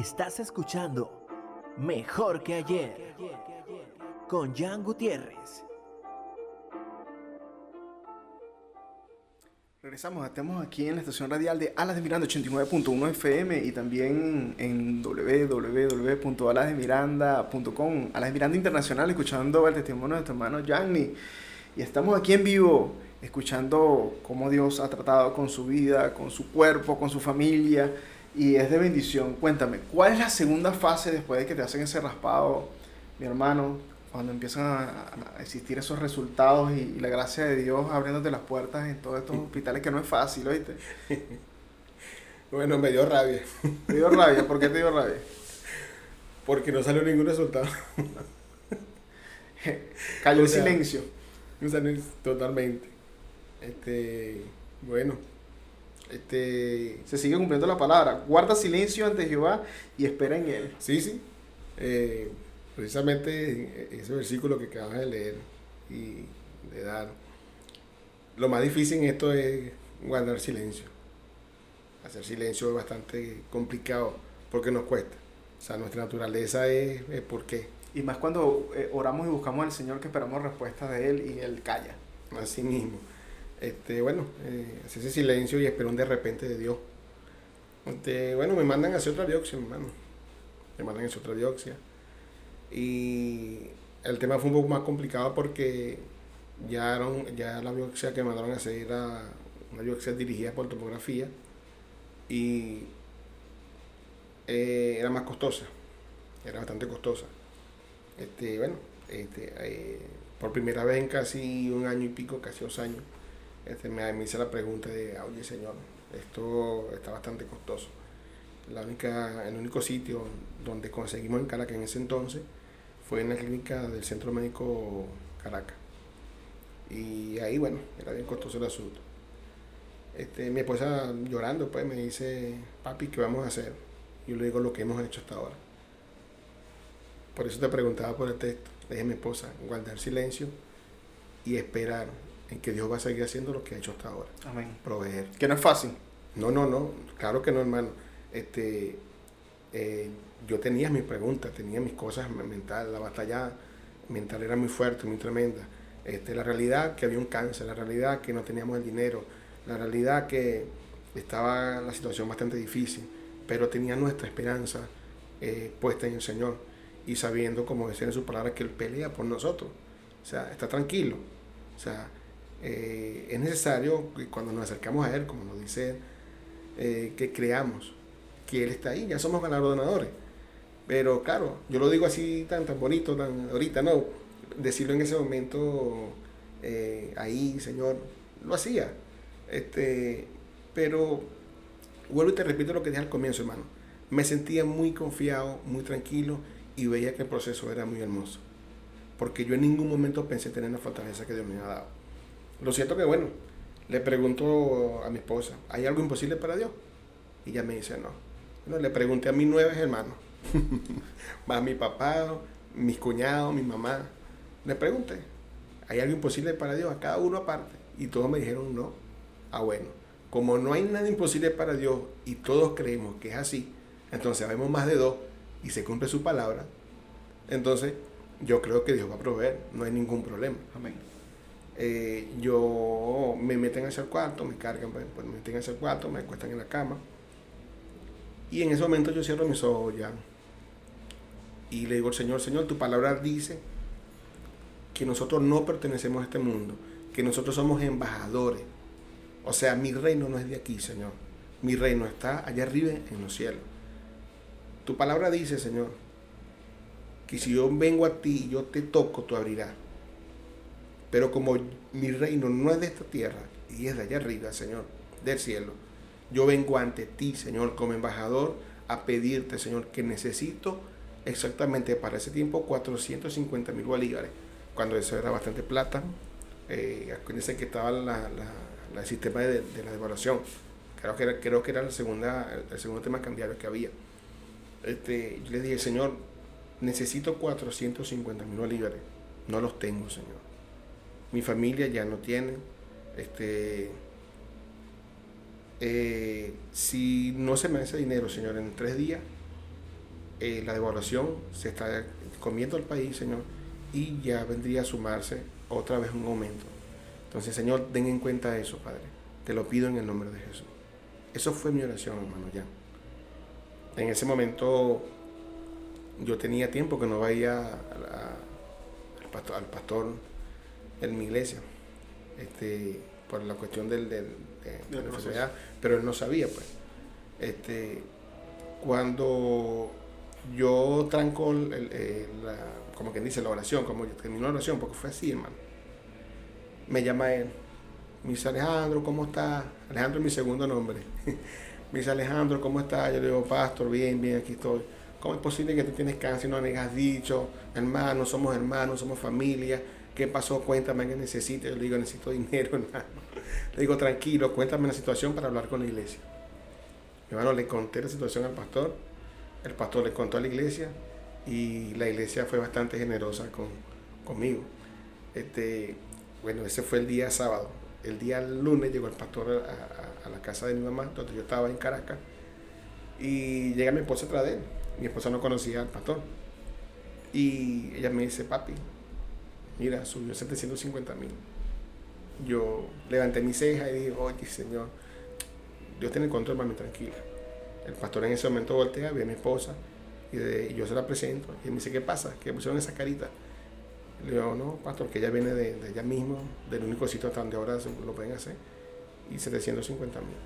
Estás escuchando Mejor que ayer con Jan Gutiérrez. Regresamos, estamos aquí en la estación radial de Alas de Miranda 89.1 FM y también en www.alasdemiranda.com, Alas de Miranda Internacional, escuchando el testimonio de nuestro hermano Yanni. Y estamos aquí en vivo, escuchando cómo Dios ha tratado con su vida, con su cuerpo, con su familia, y es de bendición. Cuéntame, ¿cuál es la segunda fase después de que te hacen ese raspado, mi hermano? Cuando empiezan a, a existir esos resultados y, y la gracia de Dios abriéndote las puertas en todos estos hospitales que no es fácil, ¿oíste? Bueno, me dio rabia, Te dio rabia, ¿por qué te dio rabia? porque no salió ningún resultado. Cayó O el sea, silencio. No salió totalmente. Este, bueno, este, Se sigue cumpliendo la palabra. Guarda silencio ante Jehová y espera en él. sí, sí. eh, precisamente ese versículo que acabas de leer y de dar. Lo más difícil en esto es guardar silencio. Hacer silencio es bastante complicado porque nos cuesta. O sea, nuestra naturaleza es, es por qué. Y más cuando eh, oramos y buscamos al Señor que esperamos respuesta de Él y Él calla. Así mismo. Este, bueno, eh, hacer ese silencio y esperar un de repente de Dios. Este, bueno, me mandan a hacer otra biopsia, hermano. Me mandan a hacer otra biopsia. Y el tema fue un poco más complicado porque ya, era un- ya la biopsia que me mandaron a hacer era una biopsia dirigida por tomografía y eh, era más costosa, era bastante costosa. Este, bueno, este, eh, por primera vez en casi un año y pico, casi dos años, este, me, me hice la pregunta de, "Ah, oye señor, esto está bastante costoso. La única, el único sitio donde conseguimos en Caracas en ese entonces fue en la clínica del Centro Médico Caracas. Y ahí, bueno, era bien costoso el asunto. Este, mi esposa llorando, pues me dice, papi, ¿qué vamos a hacer? Yo le digo lo que hemos hecho hasta ahora. Por eso te preguntaba por el texto. Le dije a mi esposa, guardar silencio y esperar en que Dios va a seguir haciendo lo que ha hecho hasta ahora. Amén. Proveer. Que no es fácil. No, no, no, claro que no, hermano. Este, eh, yo tenía mis preguntas, tenía mis cosas mentales, la batalla mental era muy fuerte, muy tremenda. Este, la realidad que había un cáncer, la realidad que no teníamos el dinero, la realidad que estaba la situación bastante difícil, pero tenía nuestra esperanza eh, puesta en el Señor y sabiendo, como decía en su palabra, que Él pelea por nosotros. O sea, está tranquilo. O sea, eh, es necesario que cuando nos acercamos a Él, como nos dice eh, que creamos que Él está ahí, ya somos galardonadores. Pero claro, yo lo digo así tan, tan bonito, tan ahorita, no, decirlo en ese momento, eh, ahí, Señor, lo hacía. Este, pero vuelvo y te repito lo que dije al comienzo, hermano. Me sentía muy confiado, muy tranquilo y veía que el proceso era muy hermoso. Porque yo en ningún momento pensé tener la fortaleza que Dios me ha dado. Lo cierto que, bueno, le pregunto a mi esposa, ¿hay algo imposible para Dios? Y ella me dice, no. Bueno, le pregunté a mis nueve hermanos, más mi papá, mis cuñados, mi mamá. Le pregunté, ¿hay algo imposible para Dios? A cada uno aparte. Y todos me dijeron no. Ah, bueno, como no hay nada imposible para Dios y todos creemos que es así, entonces sabemos más de dos y se cumple su palabra, entonces yo creo que Dios va a proveer, no hay ningún problema. Amén. Eh, yo me meten hacia el cuarto, me cargan, pues, pues, me meten hacia el cuarto, me acuestan en la cama. Y en ese momento yo cierro mis ojos ya. Y le digo al Señor, Señor, tu palabra dice que nosotros no pertenecemos a este mundo, que nosotros somos embajadores. O sea, mi reino no es de aquí, Señor. Mi reino está allá arriba en los cielos. Tu palabra dice, Señor, que si yo vengo a ti y yo te toco, tú abrirás. Pero como mi reino no es de esta tierra y es de allá arriba, Señor, del cielo, yo vengo ante ti, Señor, como embajador, a pedirte, Señor, que necesito exactamente para ese tiempo 450 mil bolívares, cuando eso era bastante plata. Eh, acuérdense que estaba la, la- el sistema de, de la devaluación. Creo que era, creo que era la segunda, el segundo tema cambiario que había. Este, yo le dije, Señor, necesito 450 mil bolívares. No los tengo, Señor. Mi familia ya no tiene. Este, eh, si no se me hace dinero, Señor, en tres días, eh, la devaluación se está comiendo al país, Señor, y ya vendría a sumarse otra vez un aumento. Entonces, Señor, ten en cuenta eso, Padre. Te lo pido en el nombre de Jesús. Eso fue mi oración, hermano, ya. En ese momento yo tenía tiempo que no veía al pastor en mi iglesia, este, por la cuestión del, del- de, la enfermedad, pero él no sabía, pues. Este, cuando yo tranco el- el- eh, la- como quien dice la oración, como yo terminó la oración, porque fue así, hermano. Me llama él, me dice Alejandro, ¿cómo estás? Alejandro es mi segundo nombre. me dice Alejandro, ¿cómo estás? Yo le digo, pastor, bien, bien, aquí estoy. ¿Cómo es posible que tú tienes cáncer y no me has dicho? Hermano, somos hermanos, somos familia. ¿Qué pasó? Cuéntame qué necesitas. Yo le digo, necesito dinero, hermano. Le digo, tranquilo, cuéntame la situación para hablar con la iglesia. Mi hermano, le conté la situación al pastor. El pastor le contó a la iglesia y la iglesia fue bastante generosa con, conmigo. Este, bueno, ese fue el día sábado. El día lunes llegó el pastor a, a- a la casa de mi mamá, donde yo estaba en Caracas, y llega mi esposa atrás de él. Mi esposa no conocía al pastor. Y ella me dice, papi, mira, subió 750 mil. Yo levanté mi ceja y dije, oye, Señor, Dios tiene el control, mami, tranquila. El pastor en ese momento voltea, ve a mi esposa y, de- yo se la presento. Y me dice, ¿qué pasa? ¿Qué pusieron esa carita? Le digo, no, pastor, que ella viene de, de allá mismo, del único sitio hasta donde ahora lo pueden hacer. Y 750 mil.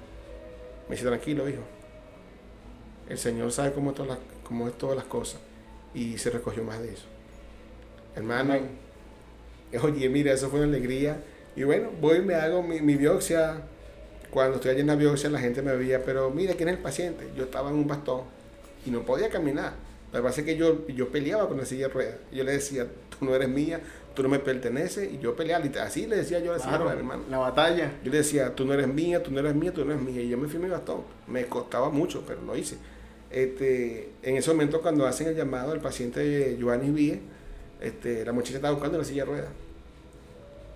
Me dice, tranquilo, hijo. El Señor sabe cómo, todas las- cómo es todas las cosas. Y se recogió más de eso. Hermano, oye, mira, eso fue una alegría. Y bueno, voy y me hago mi, mi biopsia. Cuando estoy allí en la biopsia, la gente me veía, pero mira, ¿quién es el paciente? Yo estaba en un bastón y no podía caminar. Lo que pasa es que yo, yo peleaba con la silla de ruedas. Yo le decía, tú no eres mía, tú no me perteneces. Y yo peleaba, así le decía yo a la silla de ruedas, hermano. la batalla. Yo le decía, tú no eres mía, tú no eres mía, tú no eres mía. Y yo me fui mi bastón. Me costaba mucho, pero lo hice. Este, en ese momento, cuando hacen el llamado al paciente Giovanni Víez, este, la muchacha estaba buscando la silla de ruedas.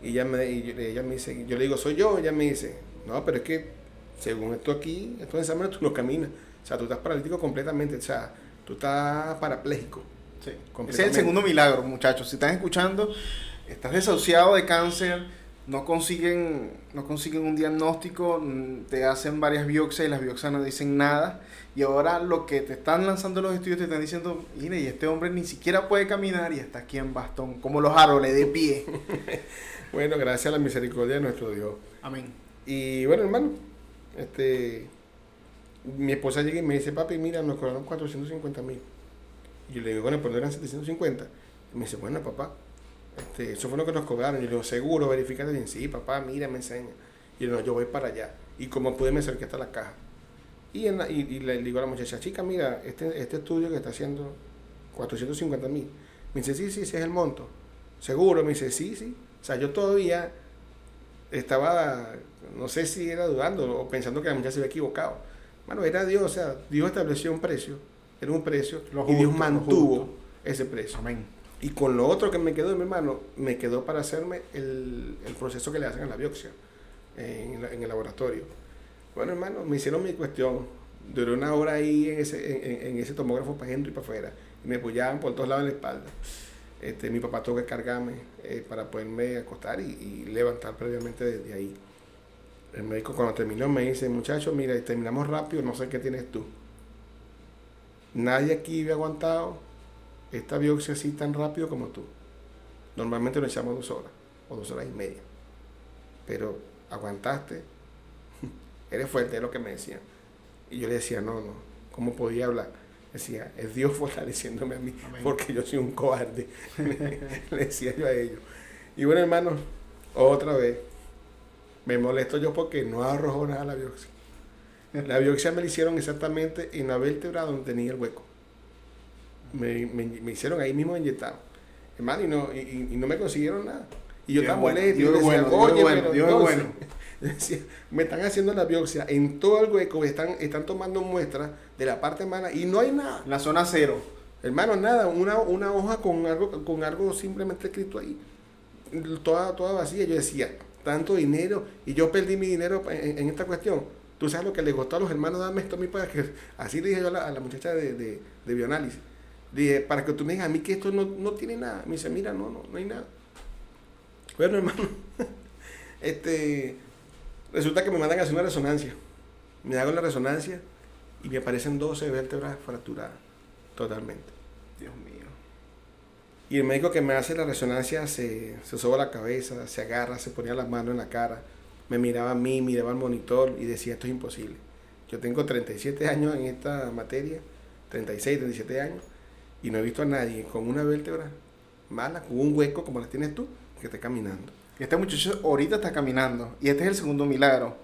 Y ella me, y yo- ella me dice, yo le digo, soy yo. Ella me dice, no, pero es que según esto aquí, estos exámenes, tú no caminas. O sea, tú estás paralítico completamente. O sea, tú estás parapléjico. Sí. Ese es el segundo milagro, muchachos. Si están escuchando, estás desahuciado de cáncer, no consiguen, no consiguen un diagnóstico, mm, te hacen varias biopsias y las biopsias no dicen nada. Y ahora lo que te están lanzando los estudios te están diciendo, mire, y este hombre ni siquiera puede caminar y está aquí en bastón, como los árboles de pie. Bueno, gracias a la misericordia de nuestro Dios. Amén. Y bueno, hermano, este, mi esposa llega y me dice, papi, mira, nos cobraron 450 mil. Y yo le digo, bueno, pues no eran 750. Y me dice, bueno, papá, este, eso fue lo que nos cobraron. Y yo le digo, seguro, verifícate bien. Sí, papá, mira, me enseña. Y yo, no, yo voy para allá. Y como pude, me acerqué hasta la caja. Y, en la- y, y le digo a la muchacha, chica, mira, este, este estudio que está haciendo 450 mil. Me dice, sí, sí, ese es el monto. Seguro, me dice, sí, sí. O sea, yo todavía estaba, no sé si era dudando o pensando que la muchacha se había equivocado. Bueno, era Dios, o sea, Dios estableció un precio, era un precio, Lo y Dios justo, mantuvo ese precio. Amén. Y con lo otro que me quedó de mi hermano, me quedó para hacerme el, el proceso que le hacen a la biopsia en, en el laboratorio. Bueno, hermano, me hicieron mi cuestión. Duré una hora ahí en ese, en, en- ese tomógrafo para adentro y para afuera. Y me apoyaban por todos lados en la espalda. Este, mi papá tuvo que cargarme eh, para poderme acostar y, y levantar previamente desde ahí. El médico cuando terminó me dice, muchacho, mira, terminamos rápido, no sé qué tienes tú. Nadie aquí había aguantado esta biopsia así tan rápido como tú. Normalmente lo echamos dos horas o dos horas y media. Pero aguantaste, eres fuerte, es lo que me decían. Y yo le decía, no, no, ¿cómo podía hablar? Decía, es Dios fortaleciéndome a mí, Amén. porque yo soy un cobarde. le decía yo a ellos. Y bueno, hermano, otra vez, me molesto yo porque no arrojó nada la biopsia. La biopsia me la hicieron exactamente en la vértebra donde tenía el hueco. Me, me- me hicieron ahí mismo inyectado. Hermano, y no, y, y- y no me consiguieron nada. Y yo Dios estaba es bueno, molesto. y Dios yo es decía, bueno, Dios es "Oye, bueno, pero Dios es entonces", bueno. decía, me están haciendo la biopsia en todo el hueco, están, están tomando muestras de la parte mala y no hay nada. La zona cero. Hermano, nada, una, una hoja con algo, con algo simplemente escrito ahí, toda, toda vacía. Yo decía, tanto dinero, y yo perdí mi dinero en, en esta cuestión. Tú sabes lo que le costó a los hermanos, dame esto a mí para que. Así le dije yo a la, a la muchacha de, de, de bioanálisis. Dije, para que tú me digas a mí que esto no, no tiene nada. Me dice, mira, no, no, no hay nada. Bueno, hermano, este, resulta que me mandan a hacer una resonancia. Me hago la resonancia y me aparecen 12 vértebras fracturadas totalmente. Dios mío. Y el médico que me hace la resonancia se, se soba la cabeza, se agarra, se ponía las manos en la cara, me miraba a mí, miraba al monitor y decía, esto es imposible. Yo tengo 37 años en esta materia, 36, 37 años, y no he visto a nadie con una vértebra mala, con un hueco como la tienes tú, que esté caminando. Este muchacho ahorita está caminando. Y este es el segundo milagro.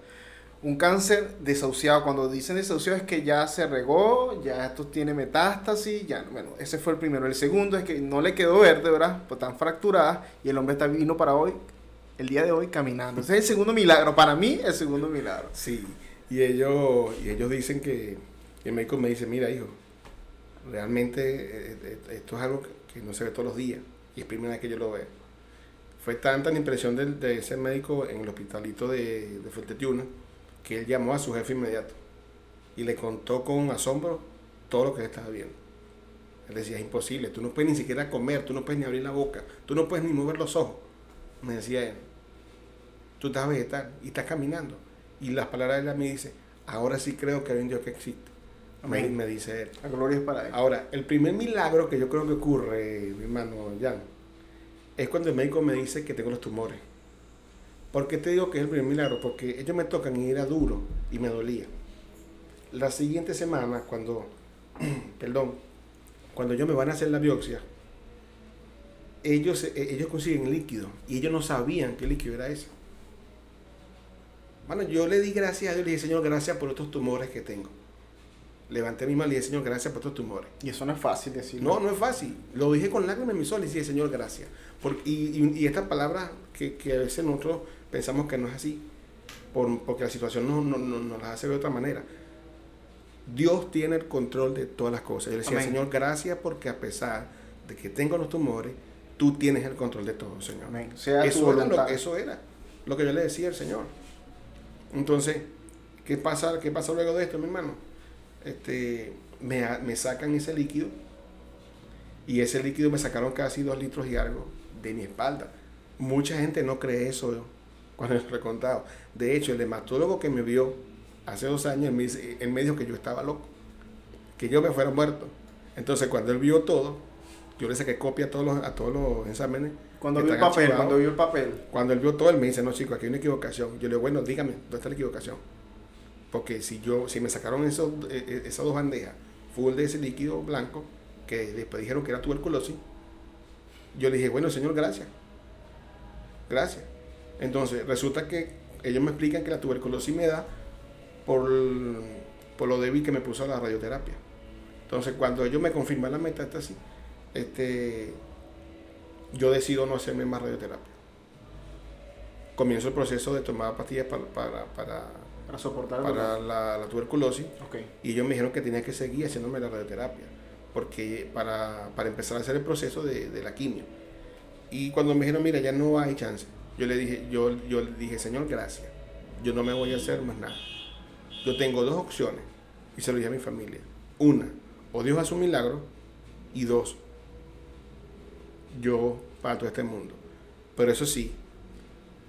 Un cáncer desahuciado. Cuando dicen desahuciado es que ya se regó, ya esto tiene metástasis. Ya, bueno, ese fue el primero. El segundo es que no le quedó vértebra, pues están fracturadas. Y el hombre está vino para hoy, el día de hoy, caminando. Ese es el segundo milagro. Para mí, el segundo milagro. Sí, y ellos, y ellos dicen que, el médico me dice, mira hijo, realmente eh, eh, esto es algo que- no se ve todos los días y es primera vez que yo lo veo. Fue tanta la impresión del- de, ese médico en el hospitalito de, de Fuerte Tiuna que él llamó a su jefe inmediato y le contó con asombro todo lo que estaba viendo. Él decía, es imposible, tú no puedes ni siquiera comer, tú no puedes ni abrir la boca, tú no puedes ni mover los ojos. Me decía él, tú estás vegetal y estás caminando. Y las palabras de él me dice, ahora sí creo que hay un Dios que existe. Amén. me dice él. La gloria es para él. Ahora, el primer milagro que yo creo que ocurre, mi hermano Jan, es cuando el médico me dice que tengo los tumores. ¿Por qué te digo que es el primer milagro? Porque ellos me tocan y era duro y me dolía. La siguiente semana, cuando, perdón, cuando ellos me van a hacer la biopsia, ellos, eh, ellos consiguen líquido y ellos no sabían qué líquido era ese. Bueno, yo le di gracias a Dios, le dije, Señor, gracias por estos tumores que tengo. Levanté mi mano y le dije, Señor, gracias por estos tumores. Y eso no es fácil decirlo. No, no es fácil. Lo dije con lágrimas en mis ojos y dije, Señor, gracias. Porque, y, y, y estas palabras que, que a veces nosotros pensamos que no es así, por- porque la situación no, no, no- nos las hace de otra manera. Dios tiene el control de todas las cosas. Yo le decía, Amén. Señor, gracias porque a pesar de que tengo los tumores, tú tienes el control de todo, Señor. Amén. Sea tu Eso era, lo, voluntad. eso era lo que yo le decía al Señor. Entonces, ¿qué pasa, qué pasa luego de esto, mi hermano? Este, me, me sacan ese líquido y ese líquido me sacaron casi dos litros y algo de mi espalda. Mucha gente no cree eso cuando lo he contado. De hecho, el hematólogo que me vio hace dos años, me, dice- él me dijo que yo estaba loco, que yo me fuera muerto. Entonces, cuando él vio todo, yo le saqué copia a todos los, a todos los exámenes. Cuando vio el papel, cuando vio el papel. Cuando él vio todo, él me dice, no, chico, aquí hay una equivocación. Yo le digo, bueno, dígame, ¿dónde está la equivocación? Porque si yo, si me sacaron esos, eh, eh, esas dos bandejas full de ese líquido blanco, que después dijeron que era tuberculosis, yo le dije, bueno, señor, gracias. Gracias. Entonces, resulta que ellos me explican que la tuberculosis me da por, por lo débil que me puso la radioterapia. Entonces, cuando ellos me confirman la metástasis, este, yo decido no hacerme más radioterapia. comienzo el proceso de tomar pastillas para, para, para, Para soportar para la, la tuberculosis. Y ellos me dijeron que tenía que seguir haciéndome la radioterapia, porque para, para empezar a hacer el proceso de, de la quimio. Y cuando me dijeron, mira, ya no hay chance, yo le dije, yo, yo le dije, Señor, gracias, yo no me voy a hacer más nada. Yo tengo dos opciones, y se lo dije a mi familia. Una, o Dios hace un milagro, y dos, yo parto de este mundo. Pero eso sí,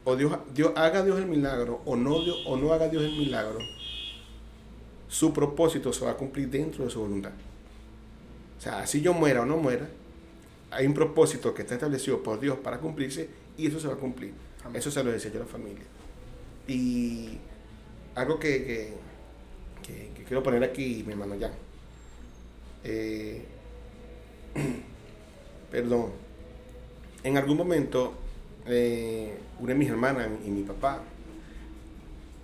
o Dios, Dios haga Dios el milagro, o no, Dios, o no haga Dios el milagro, su propósito se va a cumplir dentro de su voluntad. O sea, si yo muera o no muera, hay un propósito que está establecido por Dios para cumplirse y eso se va a cumplir. Amén. Eso se lo decía yo a la familia. Y algo que, que, que- que quiero poner aquí, mi hermano Jan. Eh, perdón. En algún momento, eh, una de mis hermanas y mi papá,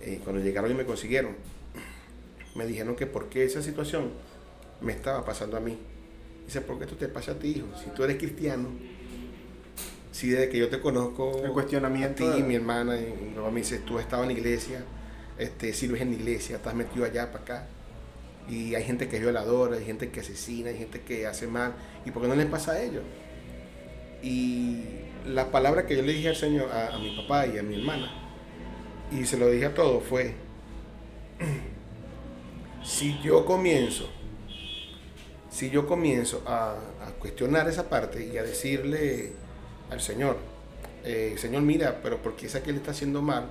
eh, cuando llegaron y me consiguieron, me dijeron que por qué esa situación me estaba pasando a mí. Dice, ¿por qué esto te pasa a ti, hijo? Si tú eres cristiano, si desde que yo te conozco, El cuestionamiento a ti, de- mi hermana, y mi papá me dice, tú has estado en la iglesia, este, sirves en la iglesia, estás metido allá para acá. Y hay gente que es violadora, hay gente que asesina, hay gente que hace mal. ¿Y por qué no les pasa a ellos? Y la palabra que yo le dije al Señor, a, mi papá y a mi hermana, y se lo dije a todos, fue, si yo comienzo, si yo comienzo a, cuestionar esa parte y a decirle al Señor, eh, Señor, mira, pero ¿por qué ese aquel está haciendo mal?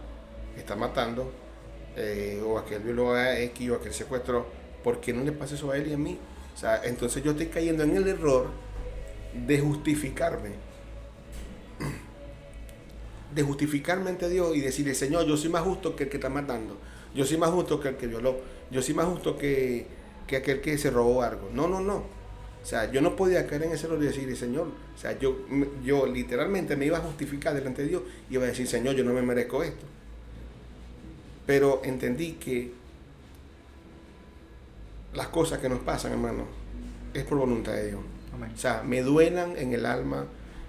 Está matando, eh, o aquel violó a X o aquel secuestró, ¿por qué no le pasa eso a él y a mí? O sea, entonces yo estoy cayendo en el error de justificarme. De justificarme ante Dios y decirle, Señor, yo soy más justo que el que está matando. Yo soy más justo que el que violó. Yo soy más justo que, que aquel que se robó algo. No, no, no. O sea, yo no podía caer en ese error y decirle, Señor, o sea, yo, yo literalmente me iba a justificar delante de Dios y iba a decir, Señor, yo no me merezco esto. Pero entendí que las cosas que nos pasan, hermano, es por voluntad de Dios. Amén. O sea, me duelan en el alma,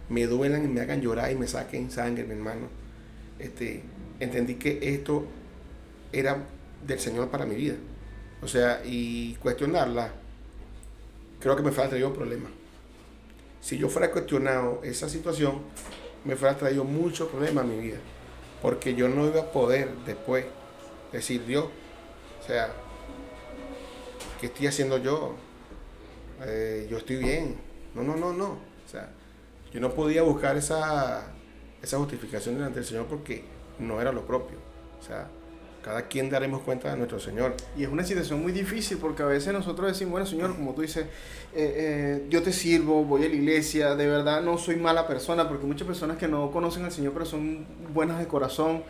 me duelan y me hagan llorar y me saquen sangre, mi hermano. Este, entendí que esto era del Señor para mi vida. O sea, y cuestionarla, creo que me fuera traído problemas. Si yo fuera cuestionado esa situación, me fuera traído muchos problemas a mi vida. Porque yo no iba a poder después decir, Dios, o sea, ¿qué estoy haciendo yo? Eh, yo estoy bien. No, no, no, no. O sea, yo no podía buscar esa, esa justificación delante del Señor porque no era lo propio. O sea, cada quien daremos cuenta de nuestro Señor. Y es una situación muy difícil porque a veces nosotros decimos, bueno, Señor, como tú dices, eh, eh, yo te sirvo, voy a la iglesia, de verdad no soy mala persona, porque muchas personas que no conocen al Señor, pero son buenas de corazón,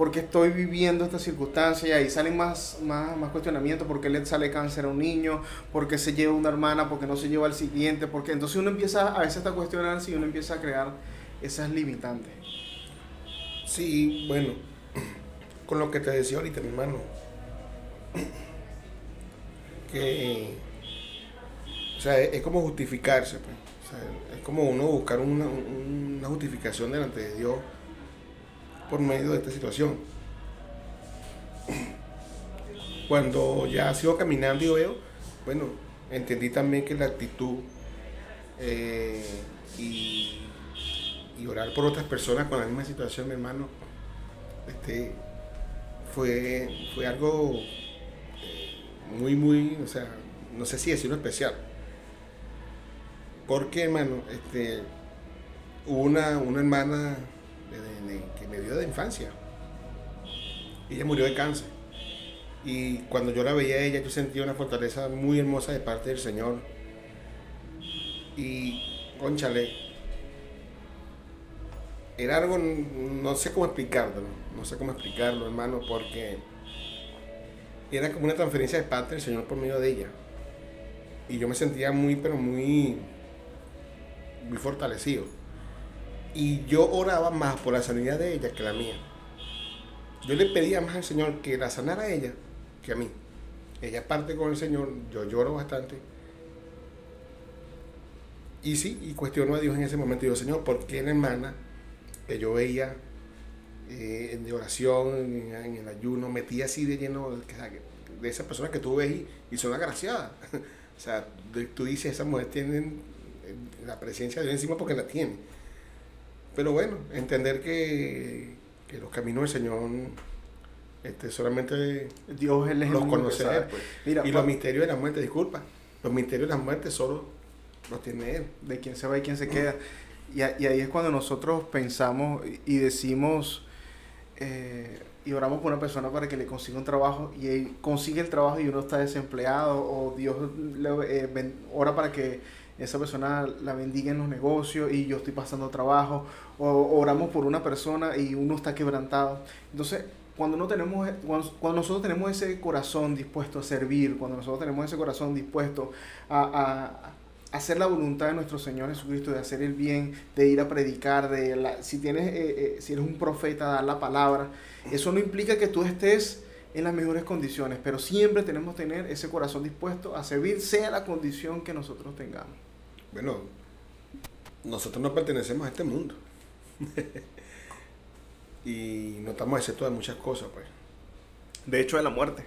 porque estoy viviendo esta circunstancia y ahí salen más, más, más cuestionamientos, porque le sale cáncer a un niño, porque se lleva una hermana, porque no se lleva al siguiente, porque entonces uno empieza a veces hasta cuestionarse y uno empieza a crear esas limitantes. Sí, bueno, con lo que te decía ahorita, mi hermano, que, o sea, es, es como justificarse, pues. O sea, es como uno buscar una, una justificación delante de Dios por medio de esta situación. Cuando ya sigo caminando y veo, bueno, entendí también que la actitud eh, y, y orar por otras personas con la misma situación, mi hermano, este, fue, fue algo eh, muy, muy, o sea, no sé si decirlo especial. Porque, hermano, este, hubo una, una hermana que me vio de infancia. Ella murió de cáncer. Y cuando yo la veía a ella, yo sentía una fortaleza muy hermosa de parte del Señor. Y, conchale, era algo, no sé cómo explicarlo, no sé cómo explicarlo, hermano, porque era como una transferencia de parte del Señor por medio de ella. Y yo me sentía muy, pero muy, muy fortalecido. Y yo oraba más por la sanidad de ella que la mía. Yo le pedía más al Señor que la sanara a ella que a mí. Ella parte con el Señor, yo lloro bastante. Y sí, y cuestiono a Dios en ese momento. Digo, Señor, ¿por qué la hermana que yo veía eh, de oración, en, el ayuno, metí así de lleno de, esas personas que tú ves y, y son agraciadas. o sea, tú dices, esas mujeres tienen eh, la presencia de Dios encima porque la tienen. Pero bueno, entender que, que los caminos del Señor este, solamente Dios él es los conoce. Él, pues. Mira, y pa- los misterios de la muerte, disculpa, los misterios de la muerte solo los tiene Él. de quién se va y quién se queda. Y, a- y ahí es cuando nosotros pensamos y- y decimos eh, y oramos por una persona para que le consiga un trabajo y él consigue el trabajo y uno está desempleado o Dios le, eh, ben- ora para que esa persona la bendiga en los negocios y yo estoy pasando trabajo o oramos por una persona y uno está quebrantado. Entonces, cuando, no tenemos, cuando, cuando nosotros tenemos ese corazón dispuesto a servir, cuando nosotros tenemos ese corazón dispuesto a, a- hacer la voluntad de nuestro Señor Jesucristo, de hacer el bien, de ir a predicar, de la- si tienes, eh, eh, si eres un profeta, dar la palabra, eso no implica que tú estés en las mejores condiciones, pero siempre tenemos que tener ese corazón dispuesto a servir, sea la condición que nosotros tengamos. Bueno, nosotros no pertenecemos a este mundo. y no estamos exceptos de muchas cosas, pues. De hecho, de la muerte,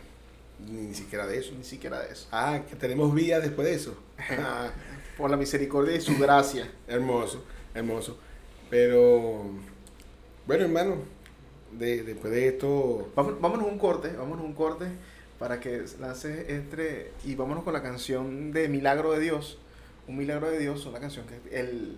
Ni, ni siquiera de eso. ni siquiera de eso. Ah, que tenemos vida después de eso. Ah, Por la misericordia y su gracia. hermoso, hermoso. Pero, bueno, hermano, de- después de esto, vámonos a un corte, vámonos un corte para que lances entre y vámonos con la canción de Milagro de Dios. Un milagro de Dios, una canción que el,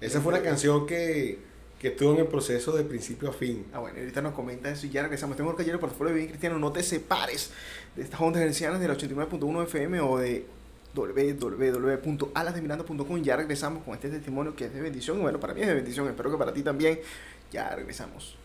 esa fue una canción que, que estuvo en el proceso de principio a fin. Ah, bueno, ahorita nos comenta eso y ya regresamos. Tengo que portafolio de Bien Cristiano. No te separes de estas ondas hercianas del 89.1 FM o de www.alasdemiranda.com. Ya regresamos con este testimonio que es de bendición. Bueno, para mí es de bendición. Espero que para ti también. Ya regresamos.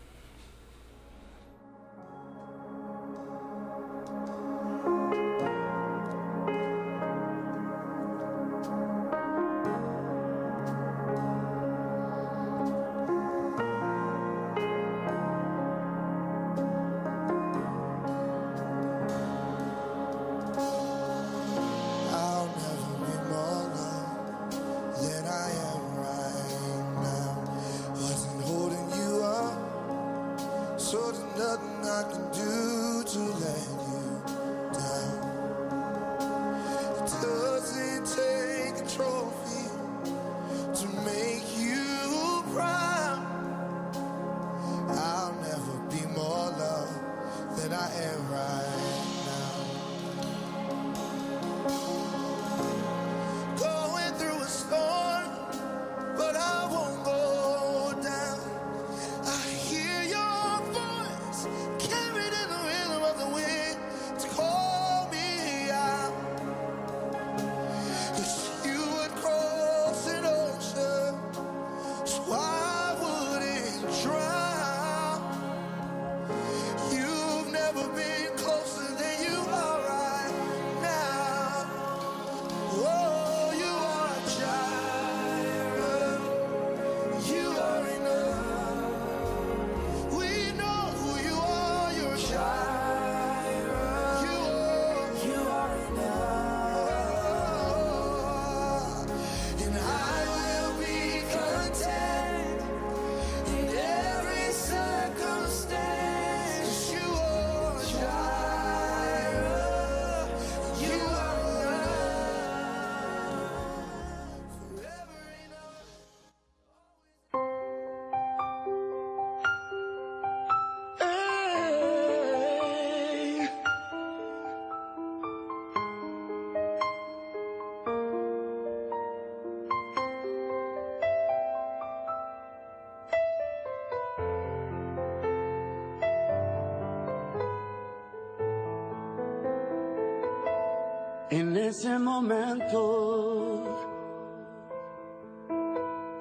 Ese momento,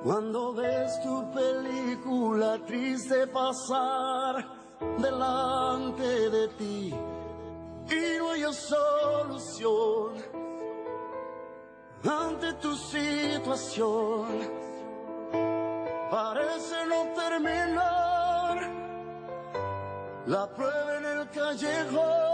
cuando ves tu película triste pasar delante de ti y no hay solución ante tu situación, parece no terminar la prueba en el callejón.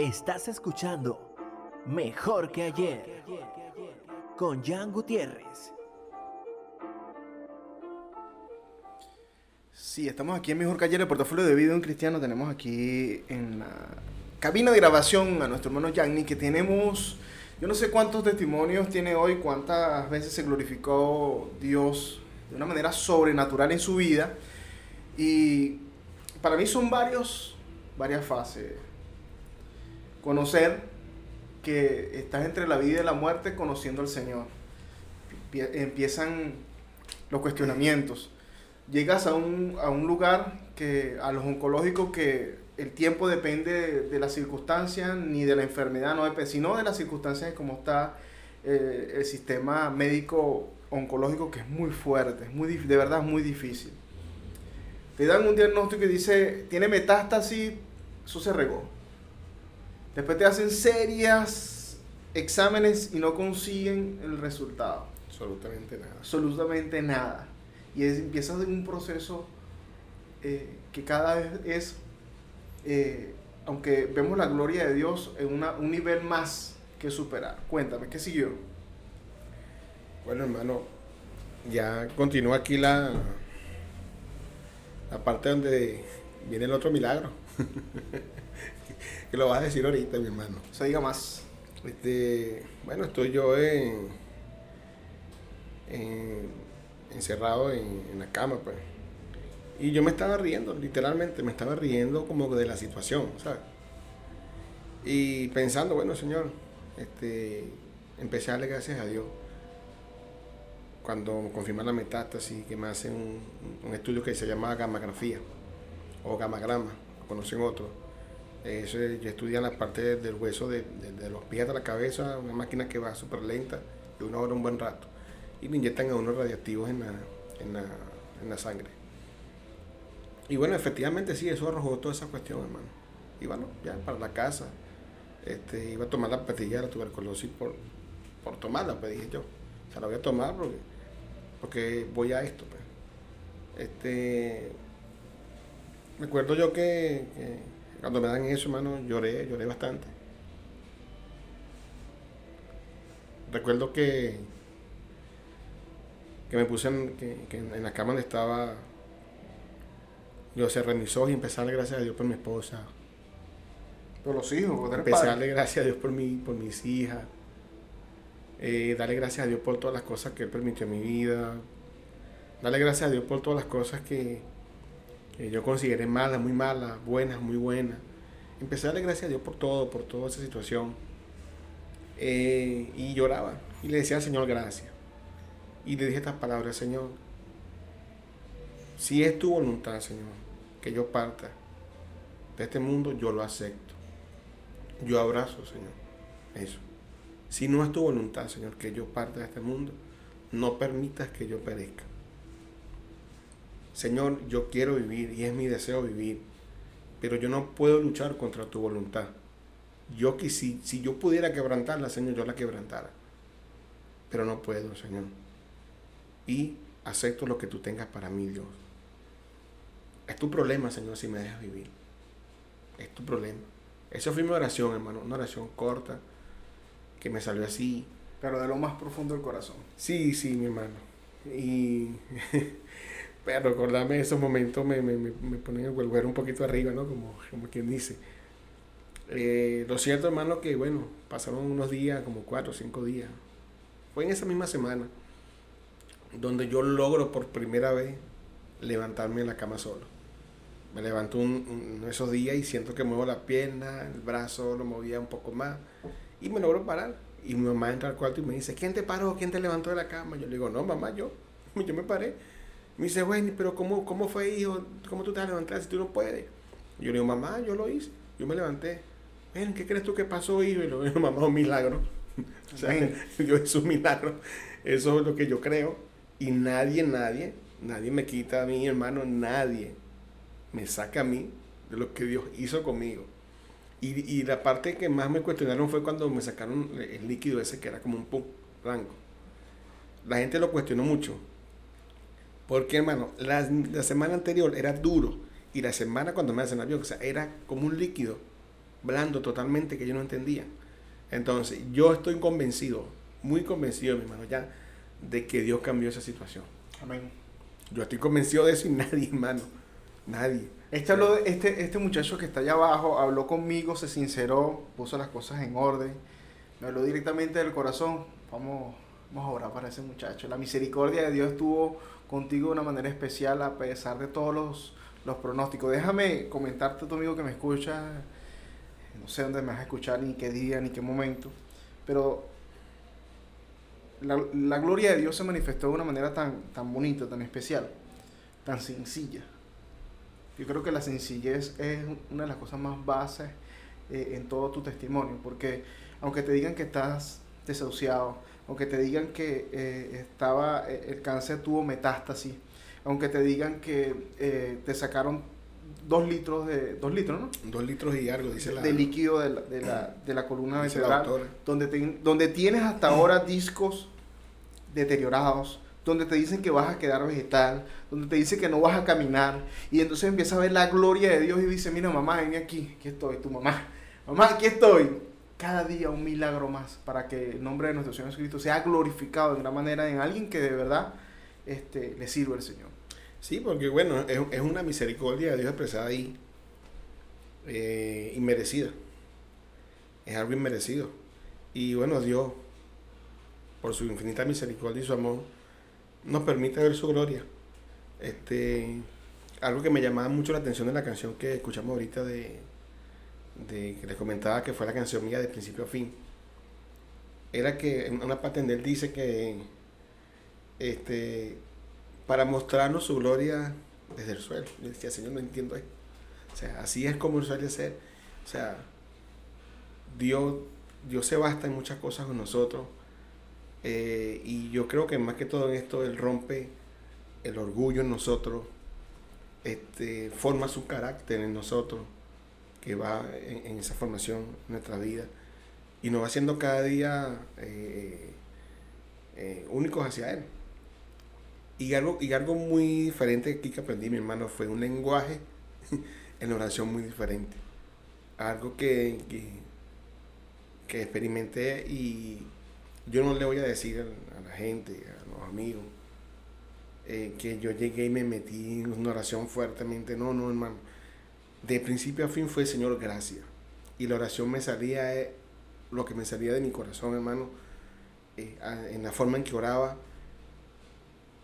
Estás escuchando Mejor que ayer con Jan Gutiérrez. Sí, estamos aquí en Mejor que ayer, el portafolio de vida de un cristiano. Tenemos aquí en la cabina de grabación a nuestro hermano Yanni, que tenemos, yo no sé cuántos testimonios tiene hoy, cuántas veces se glorificó Dios de una manera sobrenatural en su vida. Y para mí son varios, varias fases. Conocer que estás entre la vida y la muerte conociendo al Señor. Empie- Empiezan los cuestionamientos. Llegas a un, a un lugar que a los oncológicos que el tiempo depende de, las circunstancias ni de la enfermedad, no sino de las circunstancias de cómo está eh, el sistema médico oncológico que es muy fuerte, es muy, de verdad muy difícil. Te dan un diagnóstico y dice, tiene metástasis, eso se regó. Después te hacen serias exámenes y no consiguen el resultado. Absolutamente nada. Absolutamente nada. Y es- empiezas en un proceso eh, que cada vez es, eh, aunque vemos la gloria de Dios, en una- un nivel más que superar. Cuéntame, ¿qué siguió? Bueno, hermano, ya continúa aquí la, la parte donde viene el otro milagro. que lo vas a decir ahorita, mi hermano. Se diga más. Este, bueno, estoy yo en, en- encerrado en, en la cama, pues. Y yo me estaba riendo, literalmente, me estaba riendo como de la situación, ¿sabes? Y pensando, bueno, Señor, este, empecé a darle gracias a Dios. Cuando confirman la metástasis, que me hacen un, un estudio que se llama gammagrafía o gamagrama, conocen otros. Eso es- yo estudian la parte del hueso de, de- de los pies a la cabeza, una máquina que va súper lenta y una hora un buen rato. Y me inyectan a unos radiactivos en la, en la, en la sangre. Y bueno, efectivamente sí, eso arrojó toda esa cuestión, hermano. Y bueno, ya para la casa. Este, iba a tomar la pastilla de la tuberculosis por, por tomarla, pues dije yo. O sea, la voy a tomar porque, porque voy a esto. Pues. Este, recuerdo yo que cuando me dan eso, hermano, lloré, lloré bastante. Recuerdo que, que me puse en, que, que en la cama donde estaba, yo cerré mis ojos y empecé a darle gracias a Dios por mi esposa, Por los hijos, eres Empecé a darle gracias a Dios por, mi, por mis hijas. Eh, darle gracias a Dios por todas las cosas que Él permitió en mi vida. Darle gracias a Dios por todas las cosas que, que yo consideré malas, muy malas, buenas, muy buenas. Empecé a darle gracias a Dios por todo, por toda esa situación. Eh, y lloraba. Y le decía al Señor gracias. Y le dije estas palabras, Señor. Si es tu voluntad, Señor, que yo parta de este mundo, yo lo acepto. Yo abrazo, Señor, eso. Si no es tu voluntad, Señor, que yo parta de este mundo, no permitas que yo perezca. Señor, yo quiero vivir y es mi deseo vivir, pero yo no puedo luchar contra tu voluntad. Yo que si, si yo pudiera quebrantarla, Señor, yo la quebrantara. Pero no puedo, Señor. Y acepto lo que tú tengas para mí, Dios. Es tu problema, Señor, si me dejas vivir. Es tu problema. Esa fue mi oración, hermano. Una oración corta que me salió así. Pero de lo más profundo del corazón. Sí, sí, mi hermano. Y. Recordarme esos momentos me, me, me, ponen el huelguero un poquito arriba, ¿no? Como, como quien dice. Eh, lo cierto, hermano, que bueno, pasaron unos días, como cuatro o cinco días. Fue en esa misma semana donde yo logro por primera vez levantarme en la cama solo. Me levanto un, un- esos días y siento que muevo la pierna, el brazo lo movía un poco más y me logro parar. Y mi mamá entra al cuarto y me dice, ¿quién te paró? ¿Quién te levantó de la cama? Yo le digo, no, mamá, yo. Yo me paré. Me dice, bueno, pero ¿cómo, ¿cómo fue, hijo? ¿Cómo tú te vas a levantar si tú no puedes? Yo le digo, mamá, yo lo hice. Yo me levanté. Ven, ¿qué crees tú que pasó, hijo? Y le digo, mamá, un milagro. O sea, yo es un milagro. Eso es lo que yo creo. Y nadie, nadie, nadie me quita a mí, hermano, nadie me saca a mí de lo que Dios hizo conmigo. Y, y la parte que más me cuestionaron fue cuando me sacaron el líquido ese que era como un pum blanco. La gente lo cuestionó mucho. Porque, hermano, la, la semana anterior era duro. Y la semana cuando me hacen la biopsia era como un líquido blando totalmente que yo no entendía. Entonces, yo estoy convencido, muy convencido, mi hermano, ya, de que Dios cambió esa situación. Amén. Yo estoy convencido de eso y nadie, hermano. Nadie. Este, habló de- este, este muchacho que está allá abajo habló conmigo, se sinceró, puso las cosas en orden, me habló directamente del corazón. Vamos, vamos a orar para ese muchacho. La misericordia de Dios estuvo contigo de una manera especial a pesar de todos los, los pronósticos. Déjame comentarte, tu amigo que me escucha, no sé dónde me vas a escuchar, ni qué día, ni qué momento, pero la, la gloria de Dios se manifestó de una manera tan, tan bonita, tan especial, tan sencilla. Yo creo que la sencillez es una de las cosas más bases eh, en todo tu testimonio, porque aunque te digan que estás desahuciado, aunque te digan que eh, estaba eh, el cáncer tuvo metástasis, aunque te digan que eh, te sacaron dos litros de dos litros, ¿no? Dos litros y algo, dice la. de líquido de la, de la, de la columna vertebral, donde, te- donde tienes hasta ahora discos deteriorados, donde te dicen que vas a quedar vegetal, donde te dice que no vas a caminar, y entonces empieza a ver la gloria de Dios y dice, mira mamá, ven aquí, aquí estoy, tu mamá, mamá, aquí estoy. Cada día un milagro más para que el nombre de nuestro Señor Jesucristo sea glorificado de gran manera en alguien que de verdad este, le sirve al Señor. Sí, porque bueno, es, es una misericordia de Dios expresada ahí, eh, inmerecida. Es algo inmerecido. Y bueno, Dios, por su infinita misericordia y su amor, nos permite ver su gloria. Este, algo que me llamaba mucho la atención de la canción que escuchamos ahorita de, de que les comentaba que fue la canción mía de principio a fin, era que en una parte él dice que este, para mostrarnos su gloria desde el suelo. Yo decía, Señor, no entiendo esto. O sea, así es como suele ser. O sea, Dios, Dios se basta en muchas cosas con nosotros. eh, y yo creo que más que todo en esto, Él rompe el orgullo en nosotros, este, forma su carácter en nosotros, que va en, en esa formación nuestra vida. Y nos va haciendo cada día eh, eh, únicos hacia Él. Y algo, y algo muy diferente aquí que aprendí, mi hermano, fue un lenguaje en oración muy diferente. Algo que, que, experimenté y yo no le voy a decir a, a la gente, a los amigos, eh, que yo llegué y me metí en una oración fuertemente. No, no, hermano. De principio a fin fue Señor, gracias. Y la oración me salía, eh, lo que me salía de mi corazón, hermano, eh, a- en la forma en que oraba,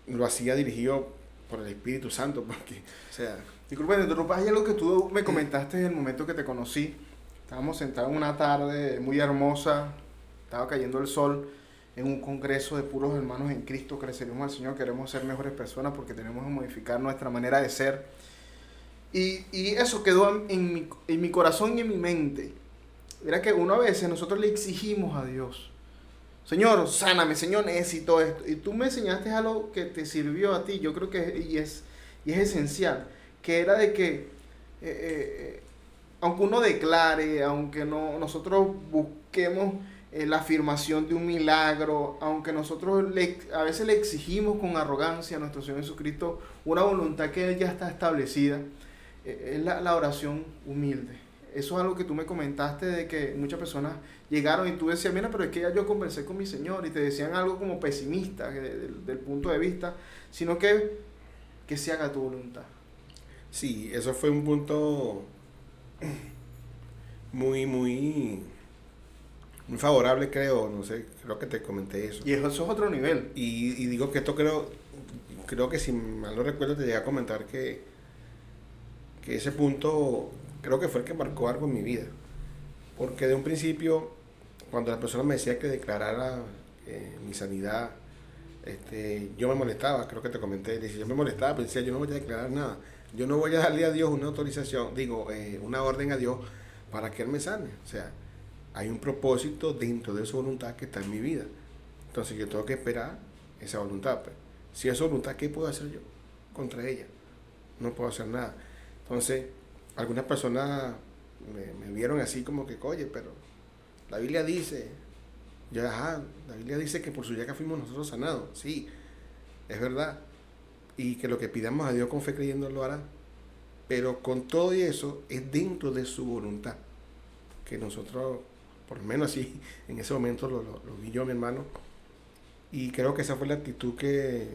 lo hacía dirigido por el Espíritu Santo, porque, o sea, Disculpa, te interrumpa, hay algo que tú me comentaste en el momento que te conocí. Estábamos sentados en una tarde muy hermosa, estaba cayendo el sol en un congreso de puros hermanos en Cristo servimos al Señor, queremos ser mejores personas porque tenemos que modificar nuestra manera de ser. Y, y eso quedó en, mi, en mi corazón y en mi mente. Era que una vez nosotros le exigimos a Dios, Señor, sáname, Señor, necesito esto. Y tú me enseñaste algo que te sirvió a ti, yo creo que y es, y es esencial, que era de que, eh, eh, aunque uno declare, aunque no, nosotros busquemos eh, la afirmación de un milagro, aunque nosotros le- a veces le exigimos con arrogancia a nuestro Señor Jesucristo una voluntad que Él ya está establecida, eh, es la, la oración humilde. Eso es algo que tú me comentaste de que muchas personas llegaron y tú decías, mira, pero es que ya yo conversé con mi Señor y te decían algo como pesimista que de- del, del punto de vista, sino que, que se haga tu voluntad. sí, eso fue un punto muy, muy, muy favorable, creo, no sé, creo que te comenté eso. Y eso es otro nivel. Y, y digo que esto creo, creo que si mal no recuerdo te llegué a comentar que, que ese punto creo que fue el que marcó algo en mi vida. Porque de un principio, cuando la persona me decía que declarara eh, mi sanidad, este, yo me molestaba, creo que te comenté, decía, yo me molestaba, pero decía, yo no voy a declarar nada. Yo no voy a darle a Dios una autorización, digo, eh, una orden a Dios para que Él me sane. O sea, hay un propósito dentro de su voluntad que está en mi vida. Entonces yo tengo que esperar esa voluntad. pues. Si es voluntad, ¿qué puedo hacer yo contra ella? No puedo hacer nada. Entonces, algunas personas me, me vieron así como que, oye, pero la Biblia dice, yo, ajá, la Biblia dice que por su llaga fuimos nosotros sanados. Sí, es verdad. Y que lo que pidamos a Dios con fe creyendo lo hará. Pero con todo y eso es dentro de su voluntad. Que nosotros, por lo menos así, en ese momento lo, lo- lo vi yo, mi hermano. Y creo que esa fue la actitud que,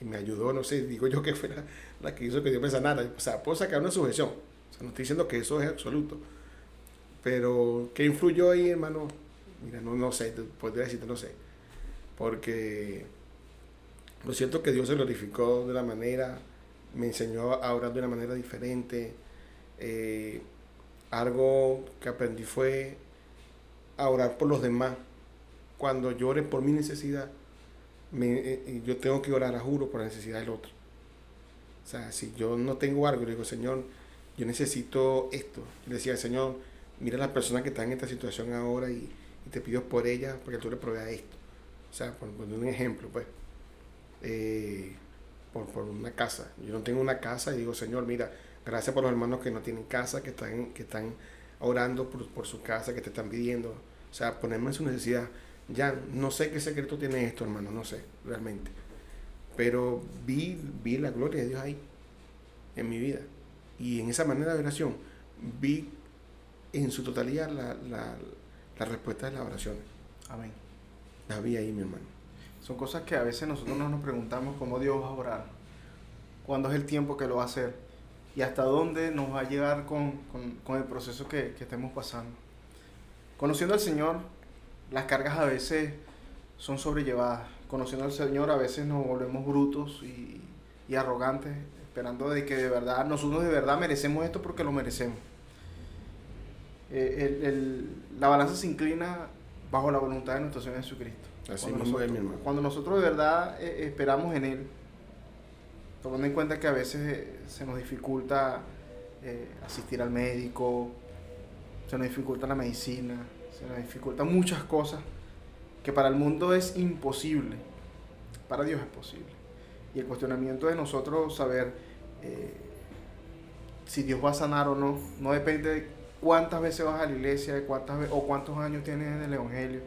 me ayudó, no sé, digo yo que fue la, la que hizo que Dios me sanara. O sea, puedo sacar una sujeción. O sea, no estoy diciendo que eso es absoluto. Pero, ¿qué influyó ahí, hermano? Mira, no, no sé, podría decirte, no sé. Porque lo siento que Dios se glorificó de una manera, me enseñó a orar de una manera diferente. Eh, algo que aprendí fue a orar por los demás. Cuando llore por mi necesidad, me- eh, yo tengo que orar a juro por la necesidad del otro. O sea, si yo no tengo algo, le digo, Señor, yo necesito esto. Le decía, Señor, mira a las personas que están en esta situación ahora y, y te pido por ellas porque tú le proveas esto. O sea, por poner un ejemplo, pues. Eh, por, por una casa. Yo no tengo una casa y digo, Señor, mira, gracias por los hermanos que no tienen casa, que están, que están orando por, por su casa, que te están pidiendo. O sea, ponerme en su necesidad. Ya, no sé qué secreto tiene esto, hermano, no sé, realmente. Pero vi, vi la gloria de Dios ahí, en mi vida. Y en esa manera de oración, vi en su totalidad la, la, la respuesta de las oraciones. Amén. La vi ahí, mi hermano. Son cosas que a veces nosotros no nos preguntamos cómo Dios va a orar, cuándo es el tiempo que lo va a hacer y hasta dónde nos va a llegar con, con- con el proceso que, que estemos pasando. Conociendo al Señor, las cargas a veces son sobrellevadas. Conociendo al Señor, a veces nos volvemos brutos y, y arrogantes, esperando de que de verdad, nosotros de verdad merecemos esto porque lo merecemos. Eh, el- el- la balanza se inclina bajo la voluntad de nuestro Señor Jesucristo. Así Cuando mismo nosotros, mi hermano. cuando nosotros de verdad eh, esperamos en Él, tomando en cuenta que a veces eh, se nos dificulta asistir al médico, se nos dificulta la medicina, se nos dificultan muchas cosas que para el mundo es imposible, para Dios es posible. Y el cuestionamiento de nosotros saber eh, si Dios va a sanar o no, no depende de cuántas veces vas a la iglesia, de cuántas o cuántos años tienes en el Evangelio,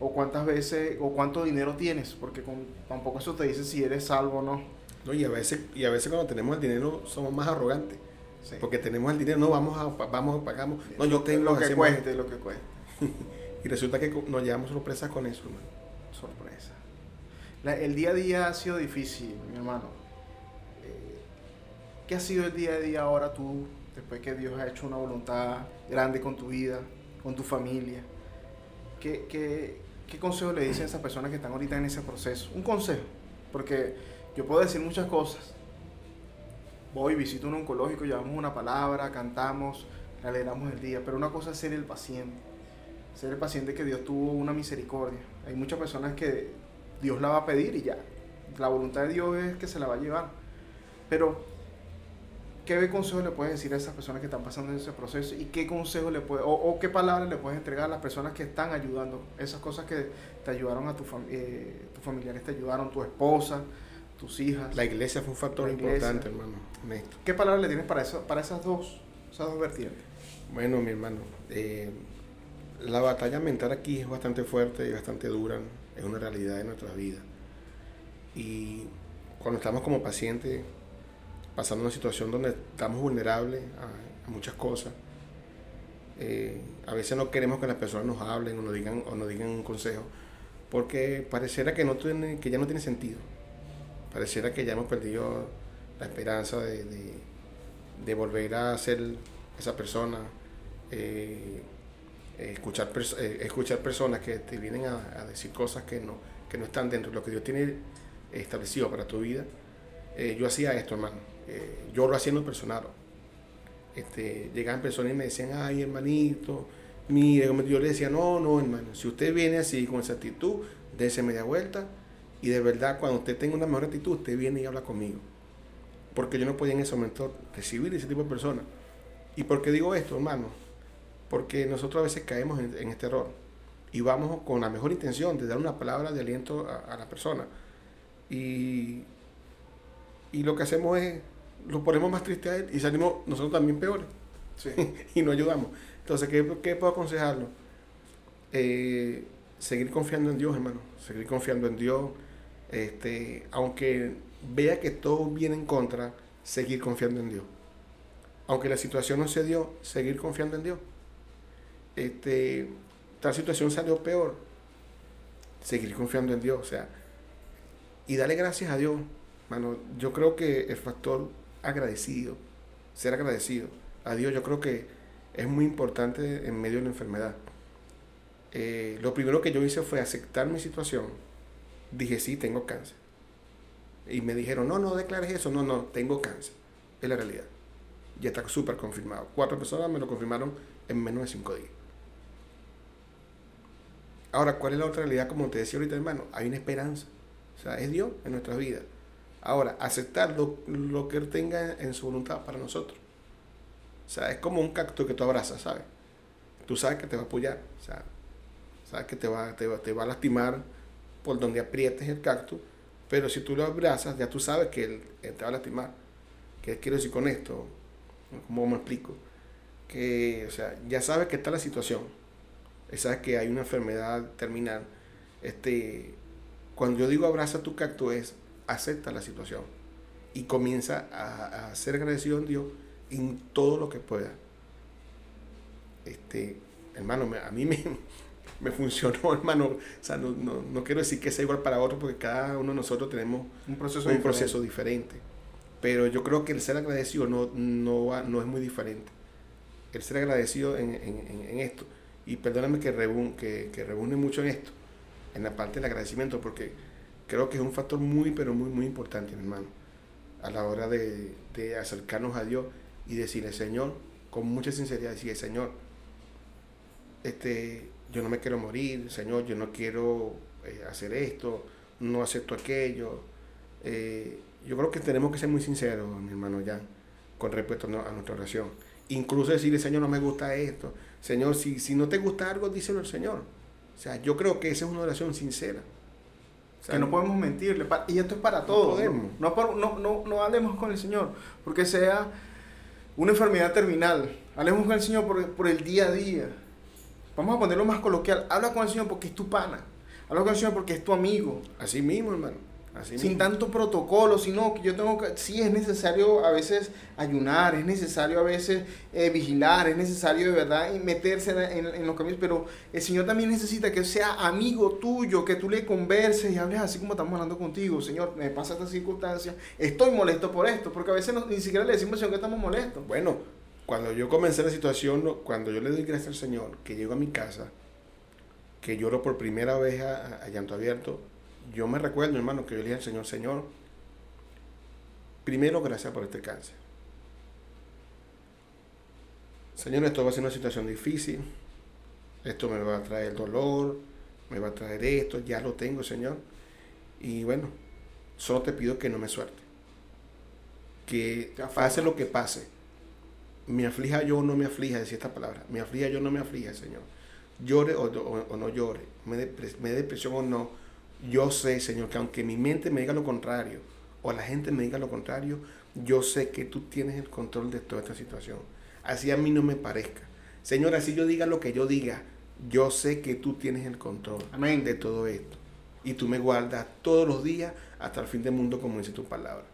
o cuántas veces, o cuánto dinero tienes, porque con- tampoco eso te dice si eres salvo o no. No, y, a veces, y a veces cuando tenemos el dinero somos más arrogantes. Sí. Porque tenemos el dinero, no vamos a, vamos, pagamos. No, yo tengo lo que hacemos- cueste, lo que cueste. Y resulta que nos llevamos sorpresas con eso, hermano. sorpresa. El día a día ha sido difícil, mi hermano. Eh, ¿Qué ha sido el día a día ahora tú, después que Dios ha hecho una voluntad grande con tu vida, con tu familia? ¿Qué, qué, qué consejo le dicen a esas personas que están ahorita en ese proceso? Un consejo, porque yo puedo decir muchas cosas. Voy, visito un oncológico, llevamos una palabra, cantamos, le alegramos el día, pero una cosa es ser el paciente ser el paciente que Dios tuvo una misericordia. Hay muchas personas que Dios la va a pedir y ya. La voluntad de Dios es que se la va a llevar. Pero, ¿qué consejo le puedes decir a esas personas que están pasando en ese proceso? ¿Y qué consejo le puedes, o, o qué palabras le puedes entregar a las personas que están ayudando? Esas cosas que te ayudaron a tu eh, tus familiares, te ayudaron, tu esposa, tus hijas. La iglesia fue un factor importante, hermano. ¿Qué palabras le tienes para, eso, para esas, dos, esas dos vertientes? Bueno, mi hermano, eh, la batalla mental aquí es bastante fuerte y bastante dura, es una realidad de nuestras vidas. Y cuando estamos como pacientes, pasando una situación donde estamos vulnerables a, muchas cosas, eh, a veces no queremos que las personas nos hablen o nos digan, o nos digan un consejo, porque pareciera que, no tiene, que ya no tiene sentido. Pareciera que ya hemos perdido la esperanza de, de- de volver a ser esa persona. Eh, eh, escuchar, pers- eh, escuchar personas que te vienen a, decir cosas que no, que no están dentro de lo que Dios tiene establecido para tu vida. Eh, yo hacía esto, hermano. Eh, yo lo hacía en lo personal. Este, llegaban personas y me decían, ay, hermanito, mire, yo le decía, no, no, hermano, si usted viene así con esa actitud, dése media vuelta y de verdad cuando usted tenga una mejor actitud, usted viene y habla conmigo. Porque yo no podía en ese momento recibir ese tipo de personas. ¿Y por qué digo esto, hermano? Porque nosotros a veces caemos en, en este error y vamos con la mejor intención de dar una palabra de aliento a, a la persona. Y, y lo que hacemos es, lo ponemos más triste a él y salimos nosotros también peores Sí. y no ayudamos. Entonces, ¿qué, qué puedo aconsejarlo? Eh, seguir confiando en Dios, hermano. Seguir confiando en Dios. Este, aunque vea que todo viene en contra, seguir confiando en Dios. Aunque la situación no se dio, seguir confiando en Dios. Este, tal situación salió peor, seguir confiando en Dios. O sea, y darle gracias a Dios. Mano, yo creo que el factor agradecido, ser agradecido a Dios, yo creo que es muy importante en medio de la enfermedad. Eh, lo primero que yo hice fue aceptar mi situación. Dije, sí, tengo cáncer. Y me dijeron, no, no declares eso, no, no, tengo cáncer. Es la realidad. Ya está súper confirmado. Cuatro personas me lo confirmaron en menos de cinco días. Ahora, ¿cuál es la otra realidad? Como te decía ahorita, hermano, hay una esperanza. O sea, es Dios en nuestras vidas. Ahora, aceptar lo, lo que Él tenga en su voluntad para nosotros. O sea, es como un cactus que tú abrazas, ¿sabes? Tú sabes que te va a apoyar. O sea, sabes que te va, te va, te va a lastimar por donde aprietes el cactus. Pero si tú lo abrazas, ya tú sabes que él, él te va a lastimar. ¿Qué quiero decir con esto? ¿Cómo me explico? Que, o sea, ya sabes que está la situación. Sabes que hay una enfermedad terminal. Este, cuando yo digo abraza tu cactus es acepta la situación y comienza a, a ser agradecido en Dios en todo lo que pueda. Este, hermano, me- a mí me, me funcionó, hermano. O sea, no, no, no quiero decir que sea igual para otro porque cada uno de nosotros tenemos Un proceso un diferente. proceso diferente. Pero yo creo que el ser agradecido no, no, va- no es muy diferente. El ser agradecido en- en- en esto. Y perdóname que, rebun- que, que rebune mucho en esto, en la parte del agradecimiento, porque creo que es un factor muy, pero muy, muy importante, mi hermano. a la hora de, de acercarnos a Dios y decirle, Señor, con mucha sinceridad, decirle, Señor, este, yo no me quiero morir, Señor, yo no quiero eh, hacer esto, no acepto aquello. Eh, yo creo que tenemos que ser muy sinceros, mi hermano Jan, con respecto a, nuestra oración. Incluso decirle, Señor, no me gusta esto. Señor, si, si no te gusta algo, díselo al Señor. O sea, yo creo que esa es una oración sincera. O sea, que no podemos mentirle. Y esto es para todos. No, por- no, no, no hablemos con el Señor porque sea una enfermedad terminal. Hablemos con el Señor por, por el día a día. Vamos a ponerlo más coloquial. Habla con el Señor porque es tu pana. Habla con el Señor porque es tu amigo. Así mismo, hermano. Así sin mismo. tanto protocolo, sino que yo tengo que, sí es necesario a veces ayunar, es necesario a veces eh, vigilar, es necesario de verdad y meterse en, en- en los caminos, pero el Señor también necesita que sea amigo tuyo, que tú le converses y hables así como estamos hablando contigo, Señor, me pasa esta circunstancia, estoy molesto por esto, porque a veces no- ni siquiera le decimos al Señor que estamos molestos. Bueno, cuando yo comencé la situación, cuando yo le doy gracias al Señor, que llego a mi casa, que lloro por primera vez a- a llanto abierto, yo me recuerdo, hermano, que yo le dije al Señor, Señor, primero gracias por este cáncer. Señor, esto va a ser una situación difícil, esto me va a traer dolor, me va a traer esto, ya lo tengo, Señor. Y bueno, solo te pido que no me suelte. Que pase lo que pase. Me aflija yo o no me aflija, decía esta palabra. Me aflija yo o no me aflija, Señor. Llore o, o- no llore. Me depres- me dé depresión o no. Yo sé, Señor, que aunque mi mente me diga lo contrario, o la gente me diga lo contrario, yo sé que tú tienes el control de toda esta situación. Así a mí no me parezca. Señor, así yo diga lo que yo diga, yo sé que tú tienes el control Amén. de todo esto. Y tú me guardas todos los días hasta el fin del mundo, como dice tu palabra.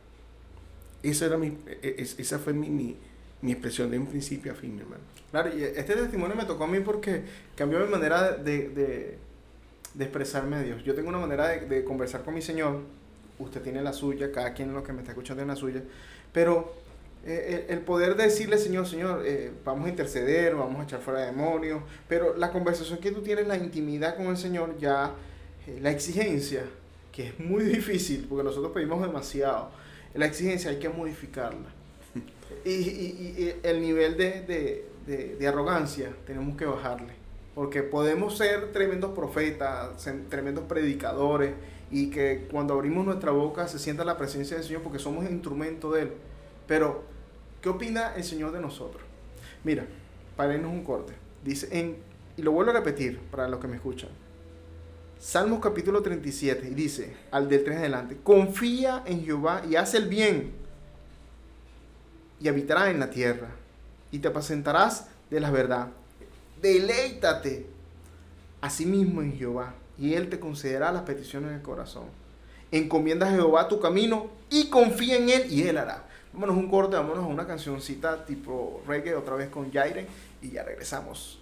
Esa, era mi, e- e- esa fue mi, mi, mi expresión de un principio a fin, mi hermano. Claro, y este testimonio me tocó a mí porque cambió mi manera de, de- de expresarme a Dios. Yo tengo una manera de, de conversar con mi Señor, usted tiene la suya, cada quien lo que me está escuchando tiene la suya, pero eh, el, el poder decirle, Señor, Señor, eh, vamos a interceder, vamos a echar fuera demonios, pero la conversación que tú tienes, la intimidad con el Señor, ya eh, la exigencia, que es muy difícil, porque nosotros pedimos demasiado, la exigencia hay que modificarla. Y, y- y el nivel de, de- de- de arrogancia tenemos que bajarle. Porque podemos ser tremendos profetas, tremendos predicadores, y que cuando abrimos nuestra boca se sienta la presencia del Señor porque somos instrumento de Él. Pero, ¿qué opina el Señor de nosotros? Mira, para irnos un corte. Dice, en, y lo vuelvo a repetir para los que me escuchan. Salmos capítulo 37, y dice, al del 3 adelante, confía en Jehová y haz el bien, y habitarás en la tierra, y te apacentarás de la verdad. Deleítate asimismo en Jehová, y Él te concederá las peticiones del corazón. Encomienda a Jehová tu camino y confía en Él, y Él hará. Vámonos un corte, vámonos a una cancioncita tipo reggae, otra vez con Jairen, y ya regresamos.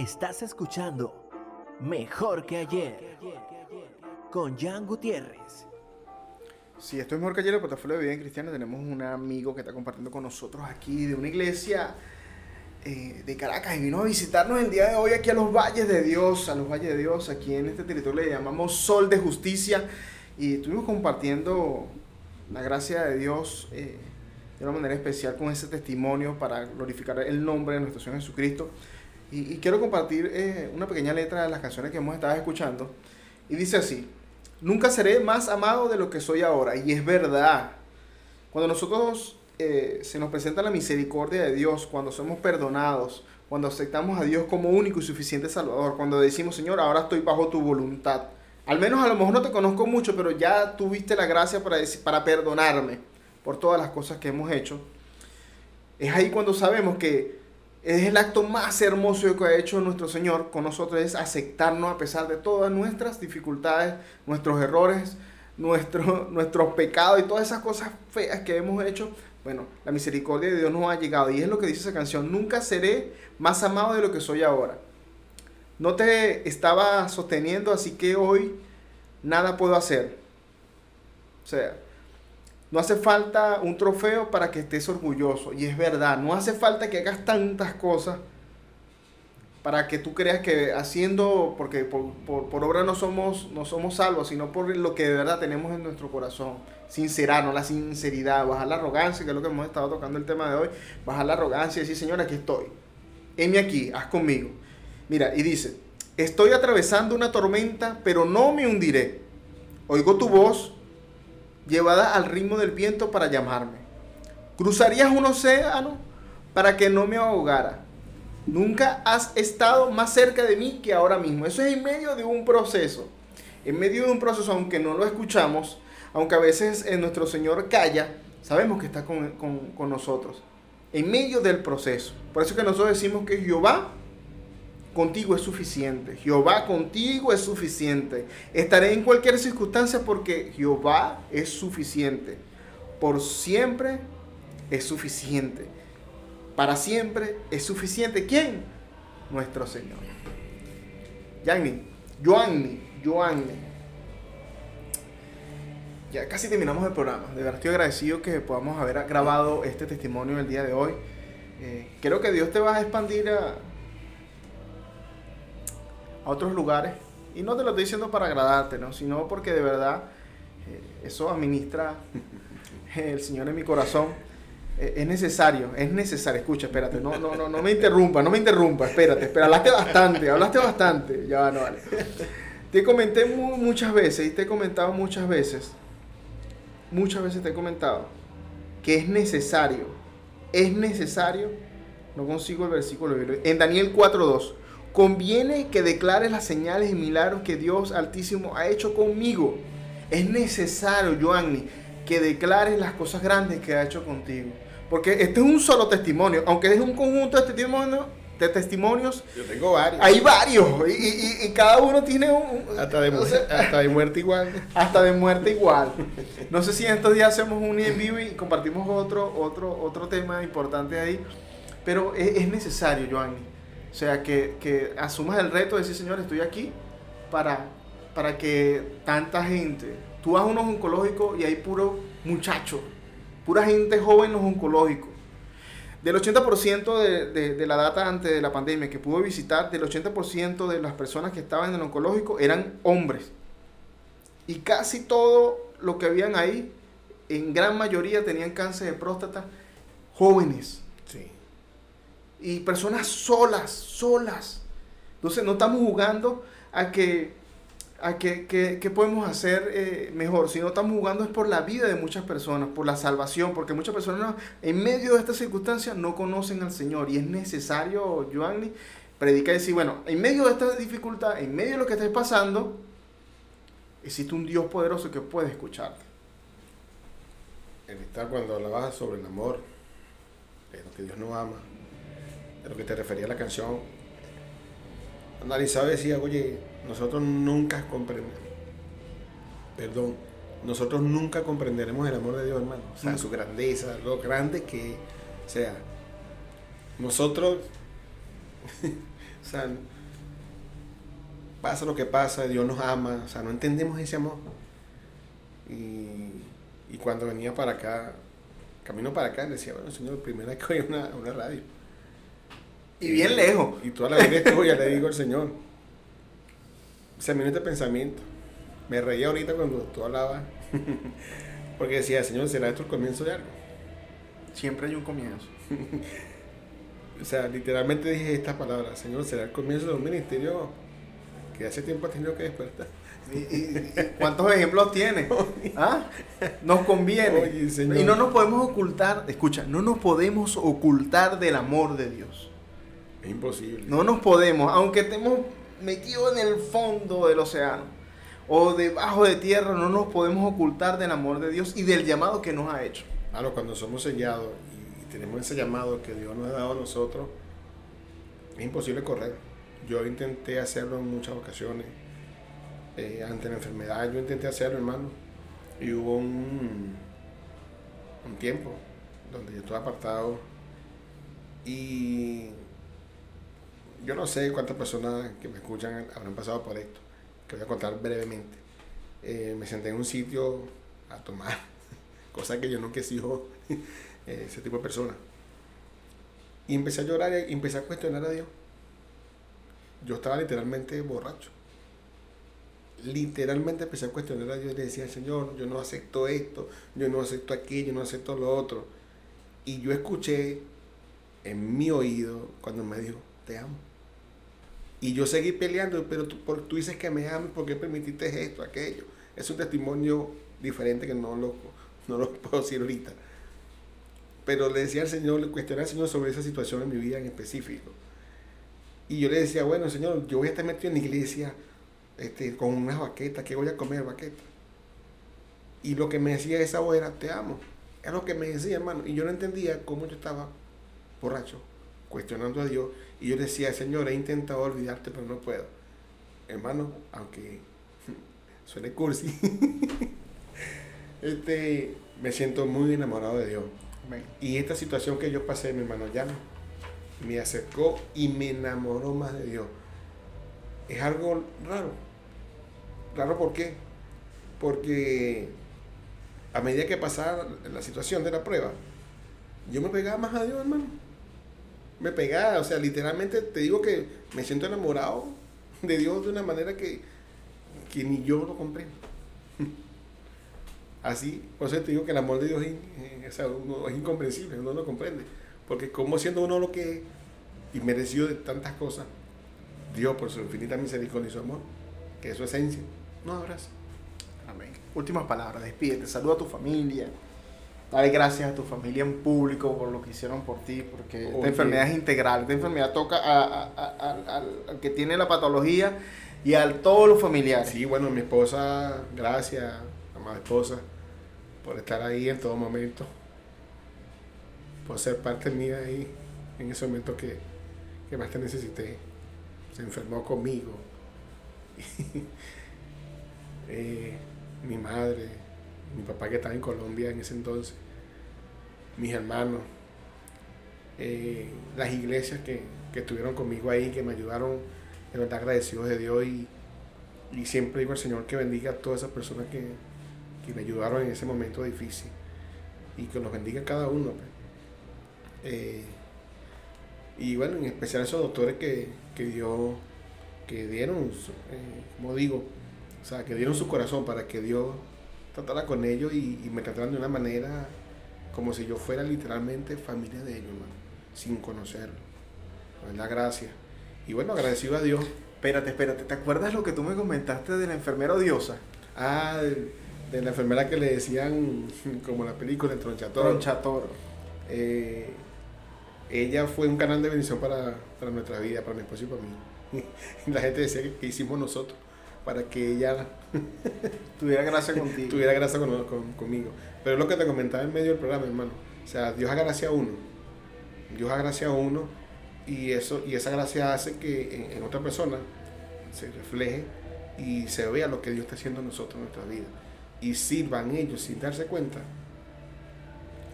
Estás escuchando Mejor que ayer con Jan Gutiérrez. Si esto es mejor que ayer, el portafolio de vida en cristiano, tenemos un amigo que está compartiendo con nosotros aquí de una iglesia eh, de Caracas y vino a visitarnos el día de hoy aquí a los Valles de Dios, a los Valles de Dios, aquí en este territorio le llamamos Sol de Justicia y estuvimos compartiendo la gracia de Dios eh, de una manera especial con ese testimonio para glorificar el nombre de nuestro Señor Jesucristo. Y, quiero compartir eh, una pequeña letra de las canciones que hemos estado escuchando y dice así. Nunca seré más amado de lo que soy ahora. Y es verdad. Cuando nosotros eh, se nos presenta la misericordia de Dios, cuando somos perdonados, cuando aceptamos a Dios como único y suficiente Salvador, cuando decimos, Señor, ahora estoy bajo tu voluntad. Al menos a lo mejor no te conozco mucho, pero ya tuviste la gracia para, para perdonarme por todas las cosas que hemos hecho. Es ahí cuando sabemos que es el acto más hermoso que ha hecho nuestro Señor con nosotros, es aceptarnos a pesar de todas nuestras dificultades, nuestros errores, nuestro, nuestros pecados y todas esas cosas feas que hemos hecho. Bueno, la misericordia de Dios nos ha llegado y es lo que dice esa canción, nunca seré más amado de lo que soy ahora. No te estaba sosteniendo, así que hoy nada puedo hacer. O sea, no hace falta un trofeo para que estés orgulloso. Y es verdad, no hace falta que hagas tantas cosas para que tú creas que haciendo, porque por, por- obra no somos, no somos salvos, sino por lo que de verdad tenemos en nuestro corazón. Sincerarnos, la sinceridad, bajar la arrogancia, que es lo que hemos estado tocando el tema de hoy. Bajar la arrogancia y decir, Señor, aquí estoy. Heme aquí, haz conmigo. Mira, y dice, estoy atravesando una tormenta, pero no me hundiré. Oigo tu voz, llevada al ritmo del viento para llamarme. Cruzarías un océano para que no me ahogara. Nunca has estado más cerca de mí que ahora mismo. Eso es en medio de un proceso. En medio de un proceso, aunque no lo escuchamos, aunque a veces eh, nuestro Señor calla, sabemos que está con, con- nosotros. En medio del proceso. Por eso que nosotros decimos que Jehová contigo es suficiente. Jehová contigo es suficiente. Estaré en cualquier circunstancia porque Jehová es suficiente. Por siempre es suficiente. Para siempre es suficiente. ¿Quién? Nuestro Señor. Yanni, Joanny, Joanny. Ya casi terminamos el programa. De verdad estoy agradecido que podamos haber grabado este testimonio el día de hoy. Eh, creo que Dios te va a expandir a, a otros lugares. Y no te lo estoy diciendo para agradarte, ¿no? sino porque de verdad eh, eso administra el Señor en mi corazón. Eh, es necesario, es necesario. Escucha, espérate, no, no, no, no me interrumpa, no me interrumpa, espérate, espera, hablaste bastante, hablaste bastante. Ya no vale. Te comenté mu- muchas veces y te he comentado muchas veces, muchas veces te he comentado que es necesario, es necesario, no consigo el versículo, en Daniel 4.2, conviene que declares las señales y milagros que Dios Altísimo ha hecho conmigo. Es necesario, Joanny, que declares las cosas grandes que ha hecho contigo. Porque este es un solo testimonio, aunque es un conjunto de testimonios, de testimonios Yo tengo varios. hay varios y, y- y cada uno tiene un... de, hasta de muerte igual. hasta de muerte igual. No sé si en estos días hacemos un en vivo y compartimos otro, otro, otro tema importante ahí, pero es, es necesario, Joanny. O sea, que, que asumas el reto de decir, Señor, estoy aquí para, para que tanta gente, tú vas a unos oncológicos y hay puro muchacho, pura gente joven en los oncológicos. Del 80% de, de, de la data antes de la pandemia que pude visitar, del 80% de las personas que estaban en el oncológico eran hombres. Y casi todo lo que habían ahí, en gran mayoría tenían cáncer de próstata, jóvenes. Y personas solas, solas. Entonces no estamos jugando a que, a que, que- que podemos hacer eh, mejor, sino estamos jugando es por la vida de muchas personas, por la salvación, porque muchas personas en medio de estas circunstancias no conocen al Señor y es necesario, Joanny, predicar y decir, bueno, en medio de esta dificultad, en medio de lo que estés pasando, existe un Dios poderoso que puede escucharte. En esta cuando hablabas sobre el amor, de lo que Dios no ama, de lo que te refería la canción, analizaba y decía, oye, nosotros nunca comprendemos, perdón, nosotros nunca comprenderemos el amor de Dios, hermano, o sea, Mm. su grandeza, lo grande que, o sea, nosotros, o sea, pasa lo que pasa, Dios nos ama, o sea, no entendemos ese amor. Y, y cuando venía para acá, camino para acá, le decía, bueno, señor, primera que oí una, una radio. Y bien lejos. Y toda la vida que ya le digo al Señor. Se me vino este pensamiento. Me reía ahorita cuando tú hablabas. Porque decía, Señor, ¿será esto el comienzo de algo? Siempre hay un comienzo. O sea, literalmente dije estas palabras, Señor, ¿será el comienzo de un ministerio que hace tiempo ha tenido que despertar? ¿Y, y- y cuántos ejemplos tiene? ¿Ah? Nos conviene. Oye, Señor. y no nos podemos ocultar, escucha, no nos podemos ocultar del amor de Dios. Es imposible. No nos podemos, aunque estemos metidos en el fondo del océano o debajo de tierra, no nos podemos ocultar del amor de Dios y del llamado que nos ha hecho. Claro, cuando somos sellados y tenemos ese llamado que Dios nos ha dado a nosotros, es imposible correr. Yo intenté hacerlo en muchas ocasiones. eh, ante la enfermedad, yo intenté hacerlo, hermano. Y hubo un, un tiempo donde yo estuve apartado. Y yo no sé cuántas personas que me escuchan habrán pasado por esto, que voy a contar brevemente. Eh, me senté en un sitio a tomar, cosa que yo nunca he sido ese tipo de persona. Y empecé a llorar y empecé a cuestionar a Dios. Yo estaba literalmente borracho. Literalmente empecé a cuestionar a Dios y le decía, Señor, yo no acepto esto, yo no acepto aquello, yo no acepto lo otro. Y yo escuché en mi oído cuando me dijo, te amo. Y yo seguí peleando, pero tú, por- tú dices que me amas, ¿por qué permitiste esto, aquello? Es un testimonio diferente que no lo, no lo puedo decir ahorita. Pero le decía al Señor, le cuestioné al Señor sobre esa situación en mi vida en específico. Y yo le decía, bueno, Señor, yo voy a estar metido en la iglesia este, con unas baquetas, ¿qué voy a comer baquetas? Y lo que me decía esa voz era, te amo. Es lo que me decía, hermano. Y yo no entendía cómo yo estaba borracho, cuestionando a Dios. Y yo decía, Señor, he intentado olvidarte, pero no puedo. Hermano, aunque suene cursi, este, me siento muy enamorado de Dios. Amén. Y esta situación que yo pasé, mi hermano, ya me acercó y me enamoró más de Dios. Es algo raro. Raro ¿por qué? Porque a medida que pasaba la situación de la prueba, yo me pegaba más a Dios, hermano. Me pegaba, o sea, literalmente te digo que me siento enamorado de Dios de una manera que, que ni yo lo comprendo. Así, por eso te digo que el amor de Dios es, uno- es incomprensible, uno no comprende. Porque como siendo uno lo que es y merecido de tantas cosas, Dios por su infinita misericordia y su amor, que es su esencia, no abraza. Amén. Últimas palabras, despídete, saluda a tu familia. Dale gracias a tu familia en público por lo que hicieron por ti, porque esta Oye. enfermedad es integral. Esta enfermedad toca a- a- a- al que tiene la patología y a todos los familiares. Sí, bueno, mi esposa, gracias, amada esposa, por estar ahí en todo momento, por ser parte mía ahí en ese momento que, que más te necesité. Se enfermó conmigo. Eh, mi madre, mi papá que estaba en Colombia en ese entonces, mis hermanos, eh, las iglesias que, que estuvieron conmigo ahí, que me ayudaron, de verdad agradecidos de Dios y, y siempre digo al Señor que bendiga a todas esas personas que, que me ayudaron en ese momento difícil y que los bendiga cada uno. pues. Eh, y bueno, en especial esos doctores que, que dio, que dieron, eh, como digo, o sea, que dieron su corazón para que Dios tratara con ellos y, y me trataran de una manera como si yo fuera literalmente familia de ellos, hermano, sin conocerlo. La gracias. Y bueno, agradecido a Dios. Espérate, espérate, ¿te acuerdas lo que tú me comentaste de la enfermera odiosa? Ah, de, de la enfermera que le decían, como la película, el tronchatoro. Tronchatoro. Eh, ella fue un canal de bendición para, para nuestra vida, para mi esposo y para mí. La gente decía que, que hicimos nosotros para que ella Tuviera gracia contigo. tuviera gracia con- con- conmigo. Pero es lo que te comentaba en medio del programa, hermano. O sea, Dios agracia a uno. Dios agracia a uno y, eso, y esa gracia hace que en, en otra persona se refleje y se vea lo que Dios está haciendo en nosotros en nuestra vida. Y sirvan ellos sin darse cuenta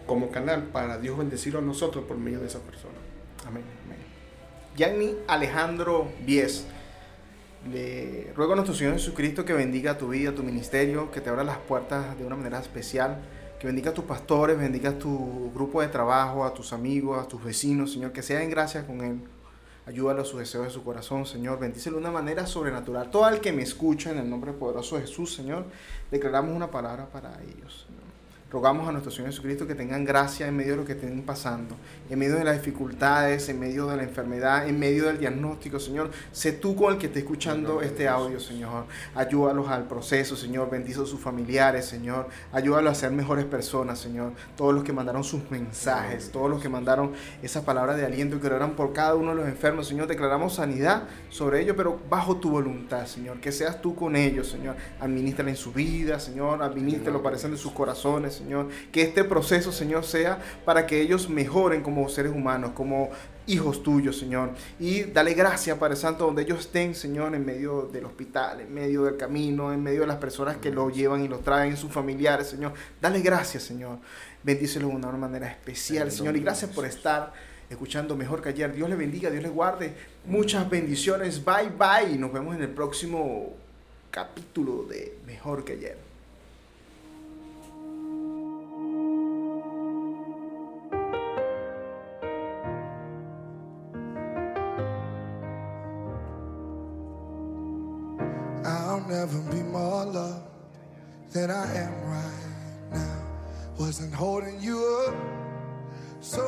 como canal para Dios bendecirlo a nosotros por medio de esa persona. Amén, amén. Yanni Alejandro Vies, le ruego a nuestro Señor Jesucristo que bendiga tu vida, tu ministerio, que te abra las puertas de una manera especial, que bendiga a tus pastores, bendiga a tu grupo de trabajo, a tus amigos, a tus vecinos, Señor, que sea en gracia con Él. Ayúdalo a sus deseos de su corazón, Señor. Bendícelo de una manera sobrenatural. Todo el que me escucha en el nombre poderoso de Jesús, Señor, declaramos una palabra para ellos. Señor. Rogamos a nuestro Señor Jesucristo que tengan gracia en medio de lo que estén pasando, en medio de las dificultades, en medio de la enfermedad, en medio del diagnóstico, Señor. Sé tú con el que esté escuchando este audio, Señor. Ayúdalos al proceso, Señor. Bendice a sus familiares, Señor. Ayúdalos a ser mejores personas, Señor. Todos los que mandaron sus mensajes, todos los que mandaron esas palabras de aliento y que oraron por cada uno de los enfermos, Señor. Declaramos sanidad sobre ellos, pero bajo tu voluntad, Señor. Que seas tú con ellos, Señor. Administrala en su vida, Señor. Administralo para de sus corazones, Señor. Que este proceso, Señor, sea para que ellos mejoren como seres humanos, como hijos tuyos, Señor. Y dale gracias, Padre Santo, donde ellos estén, Señor, en medio del hospital, en medio del camino, en medio de las personas que lo llevan y lo traen, sus familiares, Señor. Dale gracias, Señor. Bendícelos de una manera especial, Señor. Y gracias por estar escuchando mejor que ayer. Dios les bendiga, Dios les guarde. Muchas bendiciones. Bye, bye. Nos vemos en el próximo capítulo de Mejor que ayer. Never be more loved than I am right now. Wasn't holding you up, so